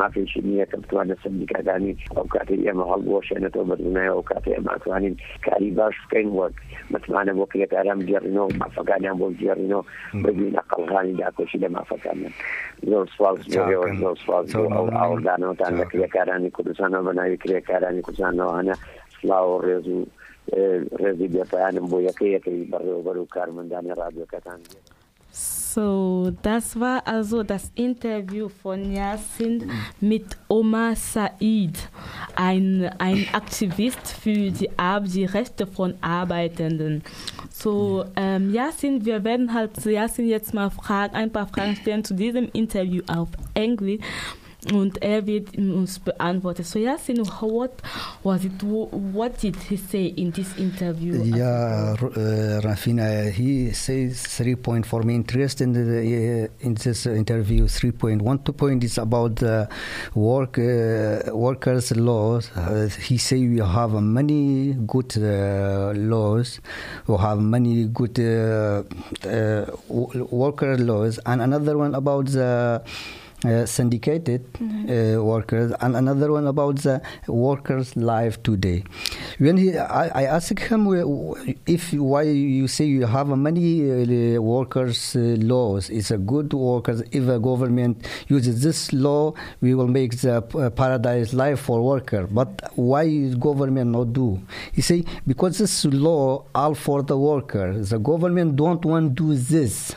مافێکی نییە کە بتوانە سندیکەکانی ئەو کاتی ئێمە هەڵبۆشێنێتەوە بەدونایە ئەو کاتێ ئێمە ئەتوانین کاری باش بکەین وەک متمانە بۆ پێکاران بگەڕینەوە مافەکانیان بۆ گێڕینەوە ببینە قەڵغانی داکۆشی لە مافەکانیان. زۆر سواز زۆر سواز ئاوردانەوەتان لە کرێکارانی کوردستانەوە بە ناوی کرێکارانی کوردستانەوەوانە سلااو و ڕێز و ڕێزی بێپیانم بۆ یەکە یەکەی بەڕێوەبەر و کارمەندانی رادیۆکەتان. So, das war also das Interview von Yasin mit Omar Said, ein, ein Aktivist für die, die Rechte von Arbeitenden. So, ähm, Yasin, wir werden halt zu Yasin jetzt mal fragen, ein paar Fragen stellen zu diesem Interview auf Englisch. Wird uns beantworten. So Yasin, what was it? What did he say in this interview? Yeah, uh, Rafina, he says three point for in the uh, in this interview. Three point one two point is about the work uh, workers laws. Uh, he say we have many good uh, laws. We have many good uh, worker laws, and another one about the. Uh, syndicated mm-hmm. uh, workers, and another one about the workers' life today. When he, I, I asked him if why you say you have many uh, workers' laws. It's a good workers. If a government uses this law, we will make the paradise life for worker. But why is government not do? He say because this law all for the worker. The government don't want to do this.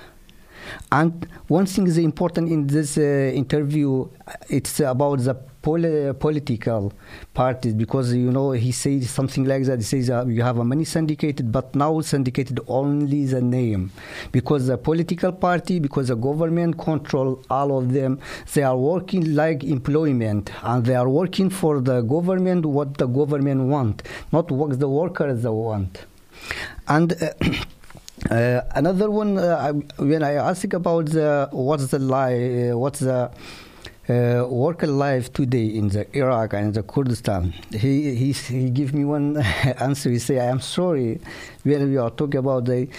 And one thing is important in this uh, interview, it's about the pol- political parties because you know he says something like that. He says uh, you have many syndicated, but now syndicated only the name because the political party, because the government control all of them. They are working like employment, and they are working for the government what the government want, not what the workers want, and. Uh, Uh, another one, uh, when I ask about the what's the lie, uh, what's the uh, worker life today in the Iraq and the Kurdistan, he he he give me one answer. He say, "I am sorry." When we are talking about the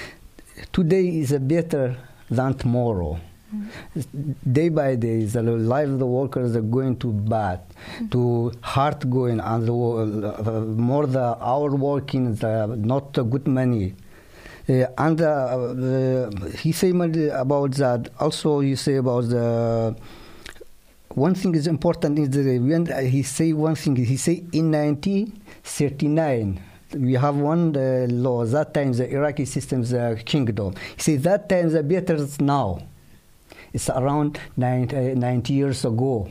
today is better than tomorrow. Mm-hmm. Day by day, the life of the workers are going to bad, mm-hmm. to hard going, and the, uh, more the hour working, the not a good money. Uh, and uh, he said about that. Also, you say about the one thing is important is that when he say one thing, he say in 1939 we have one uh, law that time the Iraqi system's uh, kingdom. He say that time the better now. It's around 90, uh, 90 years ago.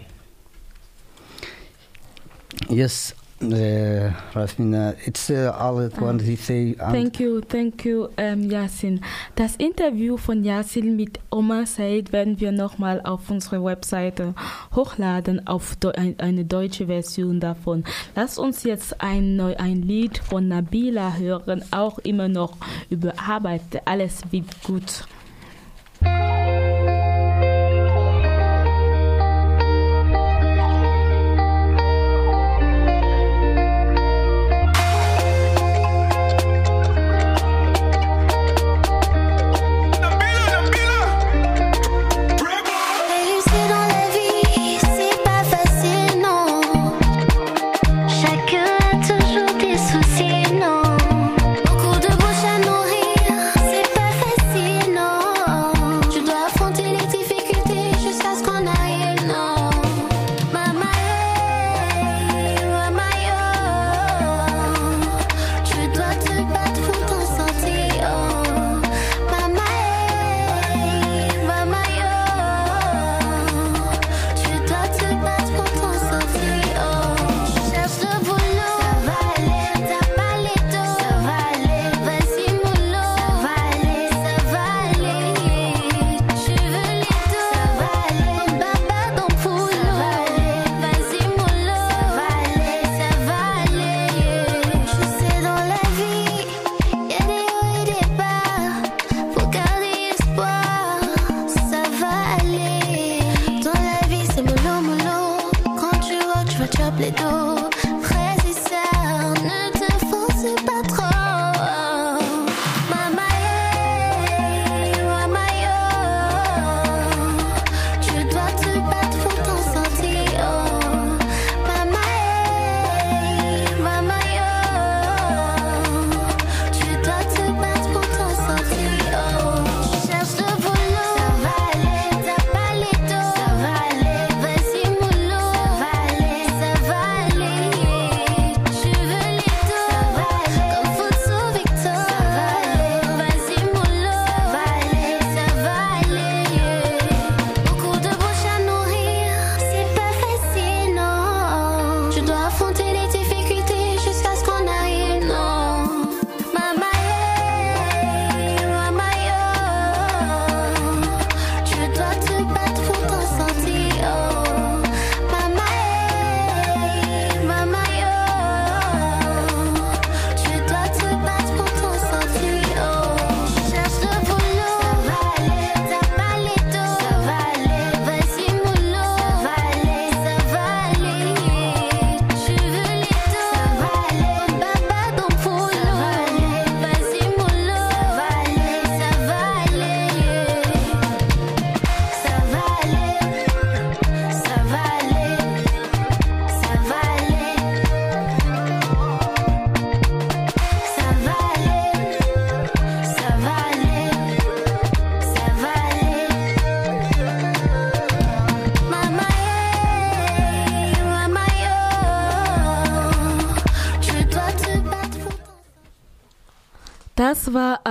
Yes, uh, it's uh, all what he say. Thank you, thank you, ähm, Yasin. Das Interview von Yasin mit Omar Said werden wir nochmal auf unsere Webseite hochladen, auf eine deutsche Version davon. Lass uns jetzt ein, ein Lied von Nabila hören, auch immer noch über Arbeit. Alles wird gut.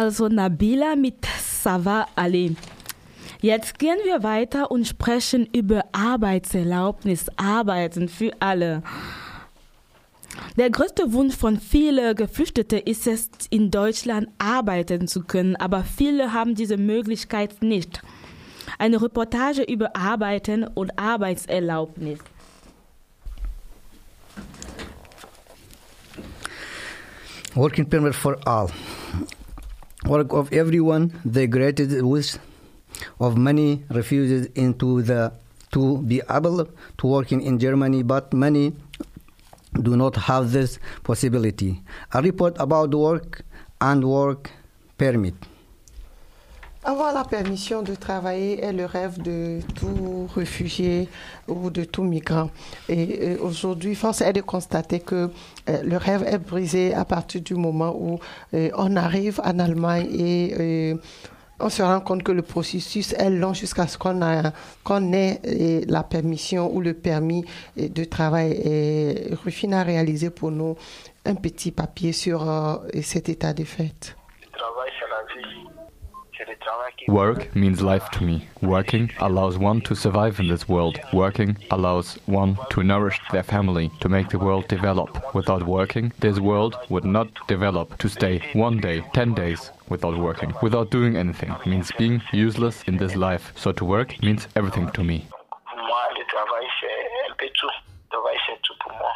Also Nabila mit Sava Ali. Jetzt gehen wir weiter und sprechen über Arbeitserlaubnis, Arbeiten für alle. Der größte Wunsch von vielen Geflüchteten ist es, in Deutschland arbeiten zu können, aber viele haben diese Möglichkeit nicht. Eine Reportage über Arbeiten und Arbeitserlaubnis. Working permit for all. Work of everyone, the granted wish of many refugees into the to be able to work in, in Germany, but many do not have this possibility. A report about work and work permit. Avoir la permission de travailler est le rêve de tout réfugié ou de tout migrant. Et, euh, aujourd'hui, force est de constater que euh, le rêve est brisé à partir du moment où euh, on arrive en Allemagne et on se rend compte que le processus est long jusqu'à ce qu'on ait la permission ou le permis de travail. Et Rufine a réalisé pour nous un petit papier sur cet état de fait. Work means life to me. Working allows one to survive in this world. Working allows one to nourish their family, to make the world develop. Without working, this world would not develop. To stay one day, ten days without working, without doing anything, means being useless in this life. So to work means everything to me.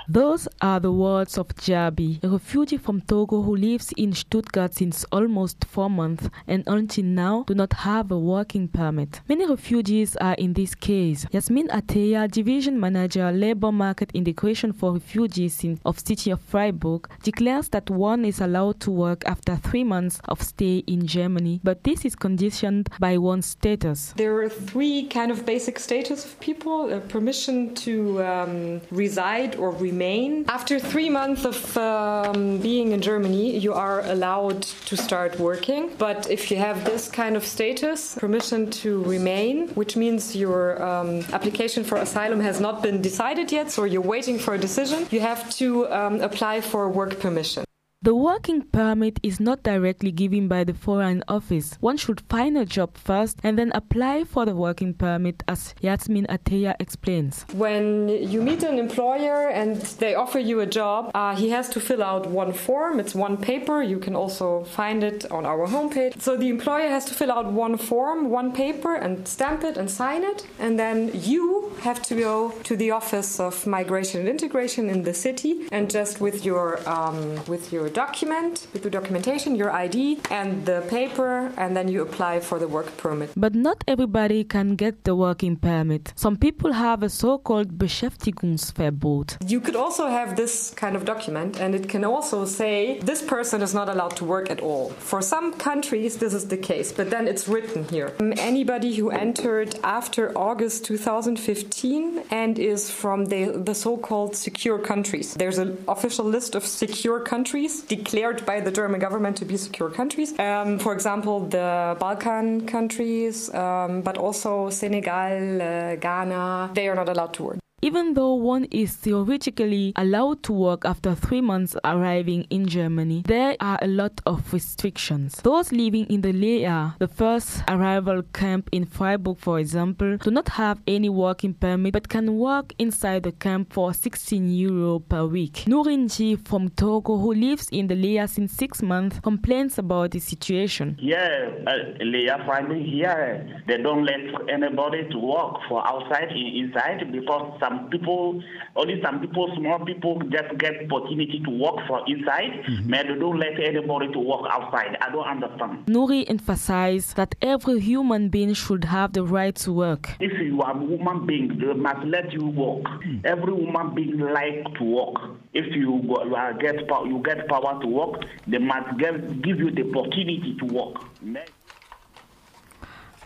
Those are the words of Jabi, a refugee from Togo who lives in Stuttgart since almost four months and until now do not have a working permit. Many refugees are in this case. Yasmin Ateya, Division Manager, Labor Market Integration for Refugees in, of City of Freiburg, declares that one is allowed to work after three months of stay in Germany, but this is conditioned by one's status. There are three kind of basic status of people: uh, permission to um, reside or remain. After three months of um, being in Germany, you are allowed to start working. But if you have this kind of status, permission to remain, which means your um, application for asylum has not been decided yet, so you're waiting for a decision, you have to um, apply for work permission. The working permit is not directly given by the Foreign Office. One should find a job first and then apply for the working permit, as Yasmin Ateya explains. When you meet an employer and they offer you a job, uh, he has to fill out one form. It's one paper. You can also find it on our homepage. So the employer has to fill out one form, one paper, and stamp it and sign it. And then you have to go to the Office of Migration and Integration in the city and just with your um, with your document, with the documentation, your ID, and the paper, and then you apply for the work permit. But not everybody can get the working permit. Some people have a so-called Beschäftigungsverbot. You could also have this kind of document, and it can also say this person is not allowed to work at all. For some countries, this is the case, but then it's written here. Um, Anybody who entered after August 2015 and is from the, the so called secure countries. There's an official list of secure countries declared by the German government to be secure countries. Um, for example, the Balkan countries, um, but also Senegal, uh, Ghana, they are not allowed to work. Even though one is theoretically allowed to work after three months arriving in Germany, there are a lot of restrictions. Those living in the Lea, the first arrival camp in Freiburg, for example, do not have any working permit but can work inside the camp for 16 euro per week. Nurin Ji from Togo, who lives in the Lea since six months, complains about the situation. Here, uh, Leah finding here, they don't let anybody to work for outside inside because some people, only some people, small people, just get opportunity to work for inside, mhm. but they don't let anybody to work outside. I don't understand. Nuri emphasized that every human being should have the right to work. If you are a woman being, they must let you work. Hmm. Every woman being like to work. If you go, you are get power, you get power to work, they must give, give you the opportunity to work.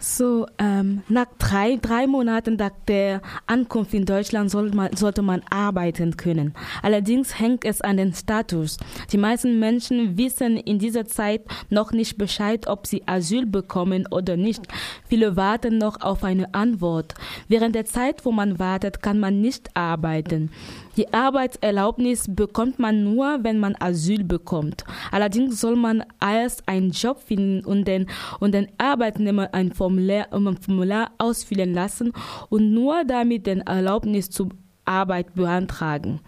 So, ähm, nach drei, drei Monaten nach der Ankunft in Deutschland soll man, sollte man arbeiten können. Allerdings hängt es an den Status. Die meisten Menschen wissen in dieser Zeit noch nicht Bescheid, ob sie Asyl bekommen oder nicht. Viele warten noch auf eine Antwort. Während der Zeit, wo man wartet, kann man nicht arbeiten. Die Arbeitserlaubnis bekommt man nur, wenn man Asyl bekommt. Allerdings soll man erst einen Job finden und den, und den Arbeitnehmer ein Formular, ein Formular ausfüllen lassen und nur damit den Erlaubnis zur Arbeit beantragen.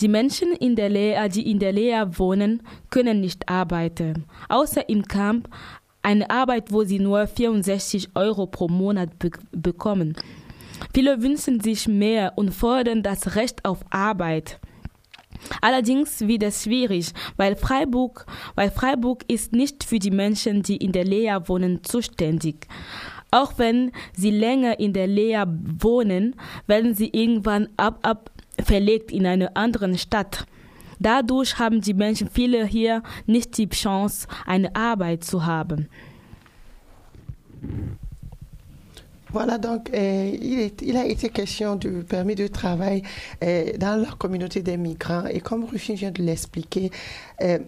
Die Menschen, in der Lea, die in der Lea wohnen, können nicht arbeiten, außer im Camp eine Arbeit, wo sie nur 64 Euro pro Monat be bekommen. Viele wünschen sich mehr und fordern das Recht auf Arbeit. Allerdings wird es schwierig, weil Freiburg, weil Freiburg ist nicht für die Menschen, die in der Lea wohnen, zuständig. Auch wenn sie länger in der Lea wohnen, werden sie irgendwann ab, ab verlegt in eine andere Stadt. Dadurch haben die Menschen viele hier nicht die Chance, eine Arbeit zu haben. Voilà, donc euh, il, a été question du permis de travail euh, dans la communauté des migrants. Et comme Rufin vient de l'expliquer, euh,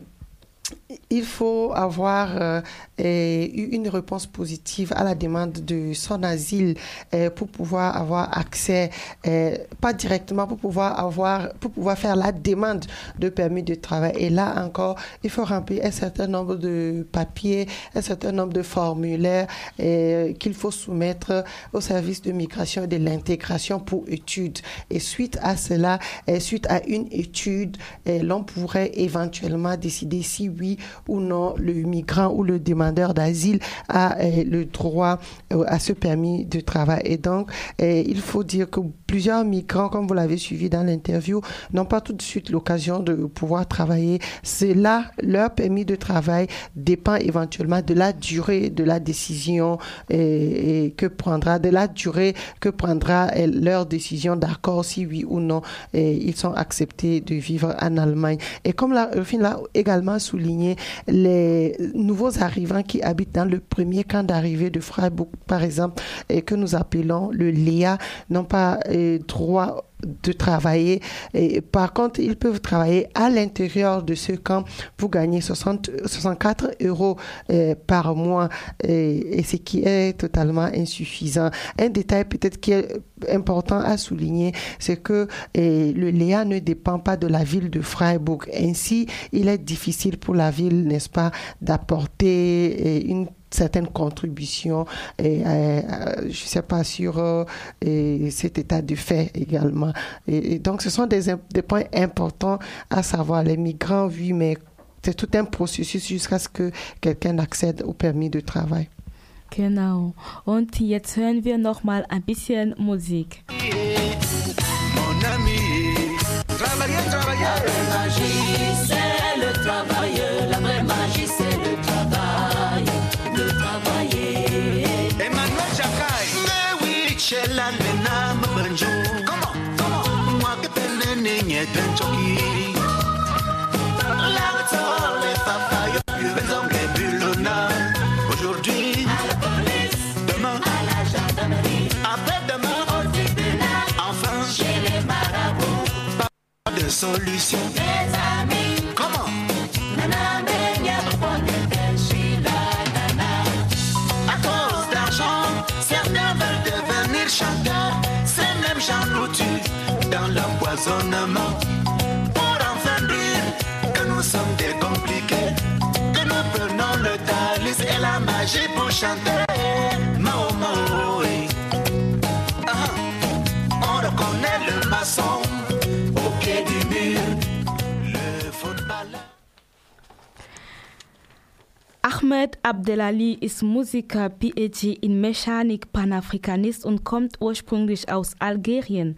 il faut avoir euh, eu une réponse positive à la demande de son asile euh, pour pouvoir avoir accès, euh, pas directement pour pouvoir avoir, pour pouvoir faire la demande de permis de travail. Et là encore, il faut remplir un certain nombre de papiers, un certain nombre de formulaires qu'il faut soumettre au service de migration et de l'intégration pour étude. Et suite à cela, suite à une étude, l'on pourrait éventuellement décider si oui ou non le migrant ou le demandeur d'asile a euh, le droit euh, à ce permis de travail. Et donc, euh, il faut dire que plusieurs migrants, comme vous l'avez suivi dans l'interview, n'ont pas tout de suite l'occasion de pouvoir travailler. C'est là, leur permis de travail dépend éventuellement de la durée de la décision que prendra, de la durée que prendra leur décision d'accord si oui ou non ils sont acceptés de vivre en Allemagne. Et comme la, l'a également souligné, les nouveaux arrivants qui habitent dans le premier camp d'arrivée de Freiburg, par exemple, et que nous appelons le Léa, n'ont pas euh, droit de travailler. Et par contre, ils peuvent travailler à l'intérieur de ce camp pour gagner 60, 64 euros euh, par mois, et, ce qui est totalement insuffisant. Un détail peut-être qui est important à souligner, c'est que le Léa ne dépend pas de la ville de Freiburg. Ainsi, il est difficile pour la ville, n'est-ce pas, d'apporter une certaines contributions et euh, je ne sais pas sur euh, cet état de fait également. Et, donc ce sont des, points importants à savoir. Les migrants, oui, mais c'est tout un processus jusqu'à ce que quelqu'un accède au permis de travail. Genau. Und jetzt hören wir noch mal ein bisschen Musik. Mon peine n'est choki. La retour, les papayes, benzong et bulona. Aujourd'hui, à la police, demain, à la gendarmerie, après-demain, au tribunal, enfin, chez les marabouts. Pas de solution. Les amis, comment? Pour enfin dire que nous sommes des compliqués, que nous prenons le talis et la magie pour chanter. Ahmed Abdelali ist Musiker, PhD in Mechanik, Panafrikanist und kommt ursprünglich aus Algerien.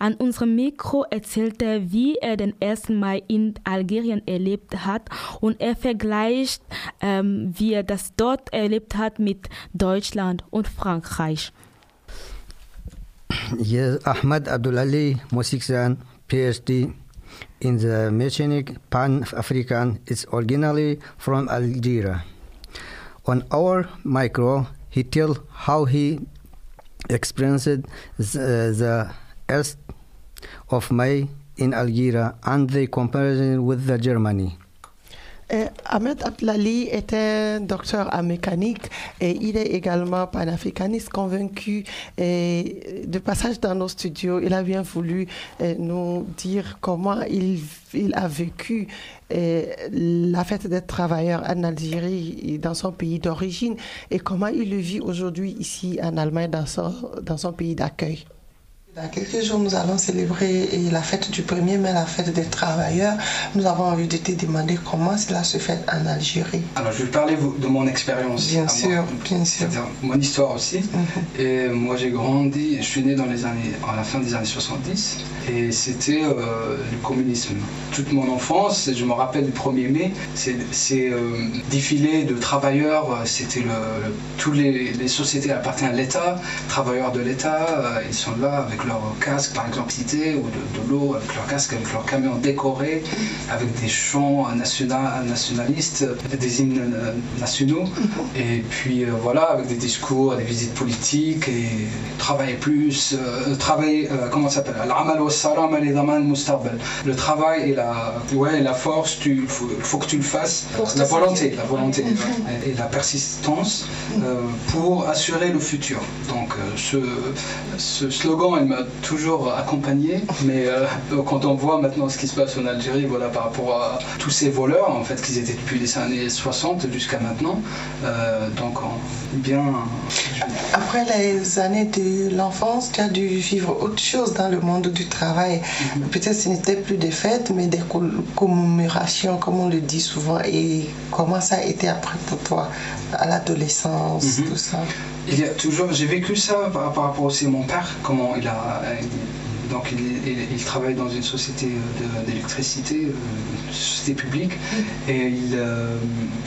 An unserem Mikro erzählt er, wie er den 1. Mai in Algerien erlebt hat und er vergleicht, ähm, wie er das dort erlebt hat mit Deutschland und Frankreich. Yes, Ahmed Abdelali, Musiksan, PhD in the Mechanic Pan-African is originally from Algeria. On our micro, he tells how he experienced uh, the, the earth of May in Algeria and the comparison with the Germany. Euh, Ahmed Atlali est un docteur en mécanique et il est également panafricaniste convaincu. De passage dans nos studios, il a bien voulu euh, nous dire comment il, a vécu euh, la fête des travailleurs en Algérie, dans son pays d'origine, et comment il le vit aujourd'hui ici en Allemagne, dans son pays d'accueil. Dans quelques jours, nous allons célébrer la fête du 1er mai, la fête des travailleurs. Nous avons envie de te demander comment cela se fait en Algérie. Alors, je vais parler de mon expérience. Bien sûr, bien sûr. Mon histoire aussi. Et moi, j'ai grandi, je suis né dans les années, à la fin des années 70. Et c'était euh, le communisme. Toute mon enfance, je me rappelle du 1er mai, c'est euh, défilé de travailleurs. euh, C'était le, le- toutes les, les sociétés appartiennent à l'État, travailleurs de l'État. euh, ils sont là avec leur casque, par exemple, cité, ou de, de l'eau, avec leur casque, avec leur camion décoré, avec des chants national- nationalistes, des hymnes euh, nationaux. Et puis euh, voilà, avec des discours, des visites politiques, et travailler plus, euh, travailler, euh, comment ça s'appelle. Le travail et la, ouais, la force, il faut, faut que tu le fasses. La volonté, la volonté et, et la persistance pour assurer le futur. Donc ce, ce slogan, m'a toujours accompagné, mais euh, quand on voit maintenant ce qui se passe en Algérie, voilà, par rapport à tous ces voleurs, en fait, qu'ils étaient depuis les années 60 jusqu'à maintenant, euh, donc on- bien... Après les années de l'enfance, tu as dû vivre autre chose dans le monde du travail. Peut-être ce n'était plus des fêtes, mais des commémorations, comme on le dit souvent. Et comment ça a été après pour toi, à l'adolescence, Mhm. tout ça? Il y a toujours, j'ai vécu ça par, par rapport aussi à mon père, comment il a, donc il, il- il travaille dans une société de- d'électricité, euh, une société publique, et ils, euh,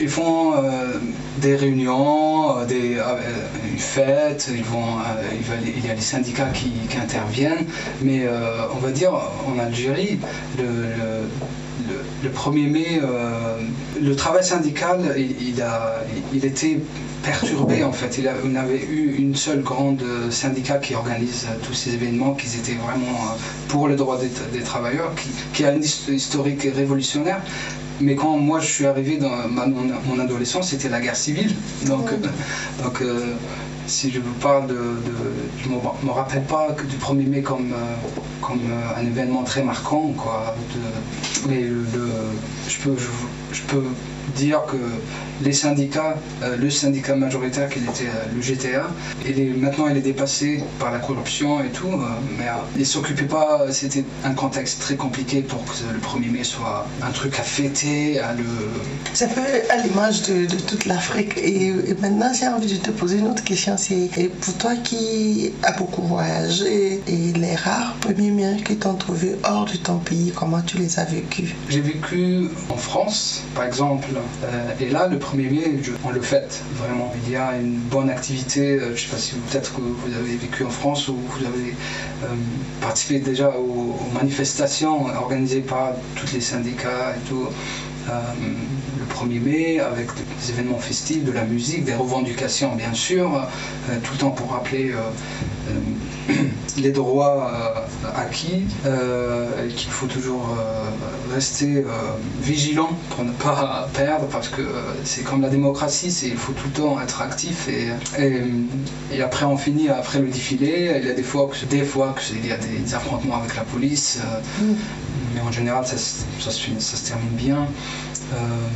font euh, des réunions, euh, des euh, une fête, ils vont, euh, il, y a les syndicats qui, interviennent, mais euh, on va dire en Algérie, le- le, le 1er mai, euh, le travail syndical, il, il a, il était perturbé en fait. Il a- on avait eu une seule grande syndicat qui organise tous ces événements, qui étaient vraiment euh, pour les droits des, des travailleurs, qui, qui a une his- historique révolutionnaire. Mais quand moi je suis arrivé dans ma- mon, mon adolescence, c'était la guerre civile. Donc, donc euh, si je vous parle de, de- je me, rappelle pas que du 1er mai comme, euh, comme euh, un événement très marquant, quoi. Mais je peux, je peux dire que les syndicats, euh, le syndicat majoritaire qui était euh, le GTA, il est, maintenant il est dépassé par la corruption et tout, euh, mais il s'occupait pas, c'était un contexte très compliqué pour que le 1er mai soit un truc à fêter, à le... C'est un peu à l'image de, de toute l'Afrique. Et, et maintenant, j'ai envie de te poser une autre question. C'est pour toi qui as beaucoup voyagé et les rares premiers miens que t'ont trouvé hors de ton pays, comment tu les as vécus? J'ai vécu en France, par exemple, euh, et là, le 1er mai, on le fête vraiment. Il y a une bonne activité, euh, je ne sais pas si peut-être que vous avez vécu en France ou vous avez euh, participé déjà aux manifestations organisées par tous les syndicats et tout. Euh, le 1er mai, avec des événements festifs, de la musique, des revendications bien sûr, euh, tout le temps pour rappeler euh, les droits acquis, qu'il faut toujours rester vigilant pour ne pas perdre, parce que c'est comme la démocratie, il faut tout le temps être actif et, après on finit après le défilé. Il y a des fois que des fois il y a des affrontements avec la police, euh, mais en général ça, ça se, termine bien. Euh,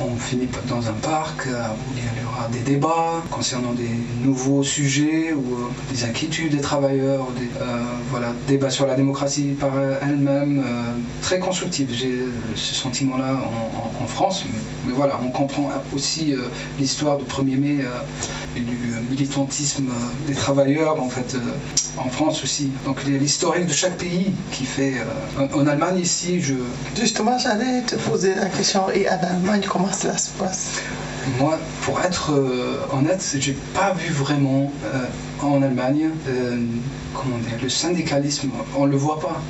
on finit dans un parc euh, où il y aura des débats concernant des nouveaux sujets ou euh, des inquiétudes des travailleurs, des euh, voilà, débats sur la démocratie par elle-même, très constructif. J'ai ce sentiment-là en, France, mais, voilà, on comprend aussi l'histoire du 1er mai et du militantisme des travailleurs en fait en France aussi. Donc il y a l'historique de chaque pays qui fait. en, en Allemagne ici, je, Justement, j'allais te poser la question. Et en Allemagne, comment cela se passe? Moi, pour être honnête, j'ai pas vu vraiment en Allemagne comment dire, le syndicalisme, on ne le voit pas.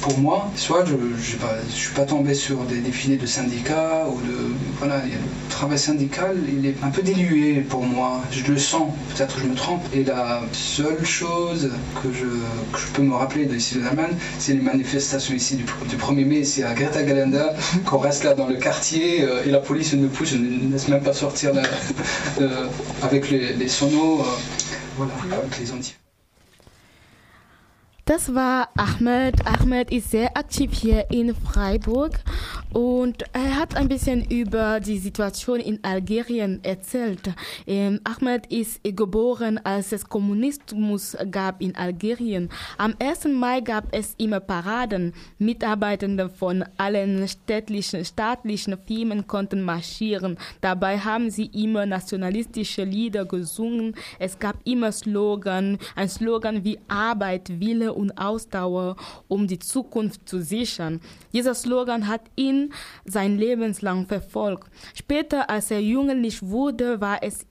pour moi, soit je ne suis pas tombé sur des défilés de syndicats ou de. Voilà, le travail syndical, il est un peu dilué pour moi. Je le sens, peut-être que je me trompe. Et la seule chose que je, que je peux me rappeler d'ici de l'Allemagne, c'est les manifestations ici du, 1er mai, c'est à Greta Galenda, qu'on reste là dans le quartier euh, et la police ne pousse, ne laisse même pas sortir euh, avec les, les sonos, euh, Das war Ahmed. Ahmed ist sehr aktiv hier in Freiburg und er hat ein bisschen über die Situation in Algerien erzählt. Ähm, Ahmed ist geboren, als es Kommunismus gab in Algerien. Am 1. Mai gab es immer Paraden. Mitarbeitende von allen städtlichen, staatlichen Firmen konnten marschieren. Dabei haben sie immer nationalistische Lieder gesungen. Es gab immer Slogan, ein Slogan wie Arbeit, Wille und Ausdauer, um die Zukunft zu sichern. Dieser Slogan hat ihn sein Lebenslang verfolgt. Später, als er jugendlich wurde, war es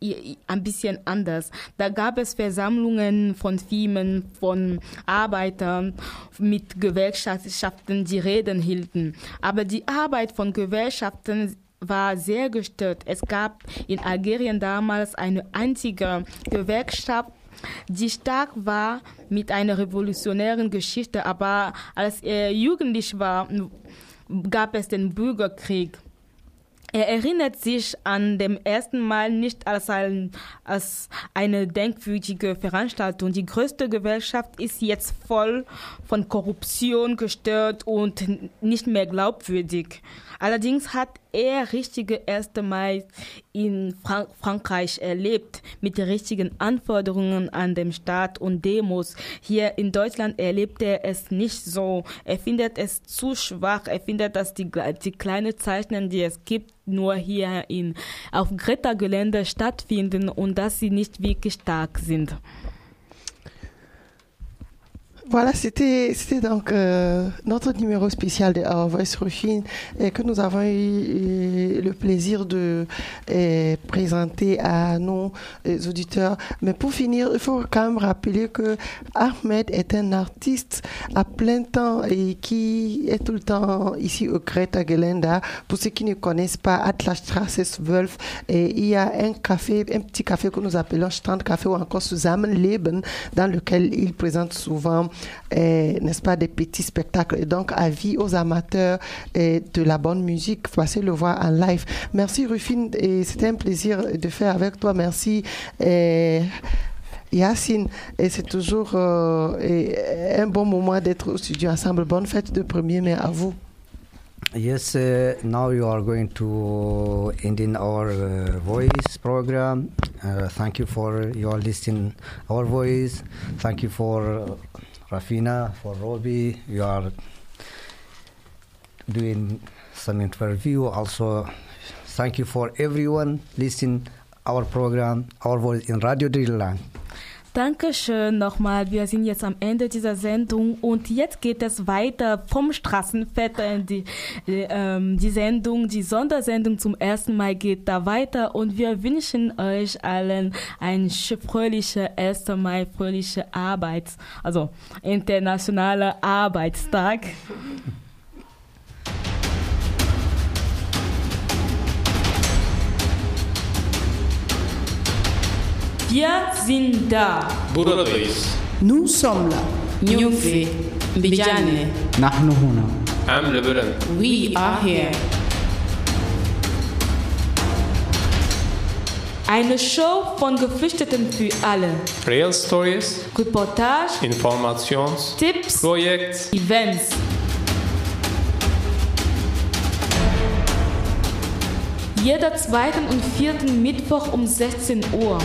ein bisschen anders. Da gab es Versammlungen von Firmen, von Arbeitern mit Gewerkschaften, die Reden hielten. Aber die Arbeit von Gewerkschaften war sehr gestört. Es gab in Algerien damals eine einzige Gewerkschaft, die stark war mit einer revolutionären Geschichte, aber als er jugendlich war, gab es den Bürgerkrieg. Er erinnert sich an dem ersten Mal nicht als, ein, als eine denkwürdige Veranstaltung. Die größte Gesellschaft ist jetzt voll von Korruption gestört und nicht mehr glaubwürdig. Allerdings hat er richtige 1. Mai in Frank Frankreich erlebt mit den richtigen Anforderungen an dem Staat und Demos. Hier in Deutschland erlebt er es nicht so. Er findet es zu schwach. Er findet, dass die, die kleinen Zeichen, die es gibt, nur hier in, auf Greta-Gelände stattfinden und dass sie nicht wirklich stark sind. Voilà, c'était donc euh, notre numéro spécial de Our Voice et que nous avons eu le plaisir de présenter à nos auditeurs. Mais pour finir, il faut quand même rappeler que Ahmed est un artiste à plein temps et qui est tout le temps ici au Greta Gelenda. Pour ceux qui ne connaissent pas Atlasstrasse Wolf, et il y a un café, un petit café que nous appelons Strand Café ou encore Zusammenleben, dans lequel il présente souvent n'est-ce pas, des petits spectacles. Et donc, avis aux amateurs de la bonne musique, passez le voir en live. Merci Rufine, et c'était un plaisir de faire avec toi. Merci. Et Yacine, et c'est toujours euh, un bon moment d'être au studio ensemble. Bonne fête de 1er mai à vous. Yes, uh, now you are going to end in our uh, voice program. Uh, thank you for your listening our voice. Thank you for Rafina, for Robbie. You are doing some interview. Also, thank you for everyone listening our program, our voice in Radio Dreamland. Dankeschön nochmal. Wir sind jetzt am Ende dieser Sendung und jetzt geht es weiter vom Straßenvetter. Die, die, ähm, die Sendung, die Sondersendung zum ersten Mal geht da weiter und wir wünschen euch allen ein fröhlicher 1. Mai, fröhliche Arbeits-, also internationaler Arbeitstag. Wir sind da. Buradayız. Nous sommes là. Nyumfi. Bijane. Nahnu huna. Am Lebanon. We are here. Eine Show von Geflüchteten für alle. Real Stories, Reportage, Informations, Tipps, Projekt, Events. Jeder zweiten und vierten Mittwoch um 16 Uhr.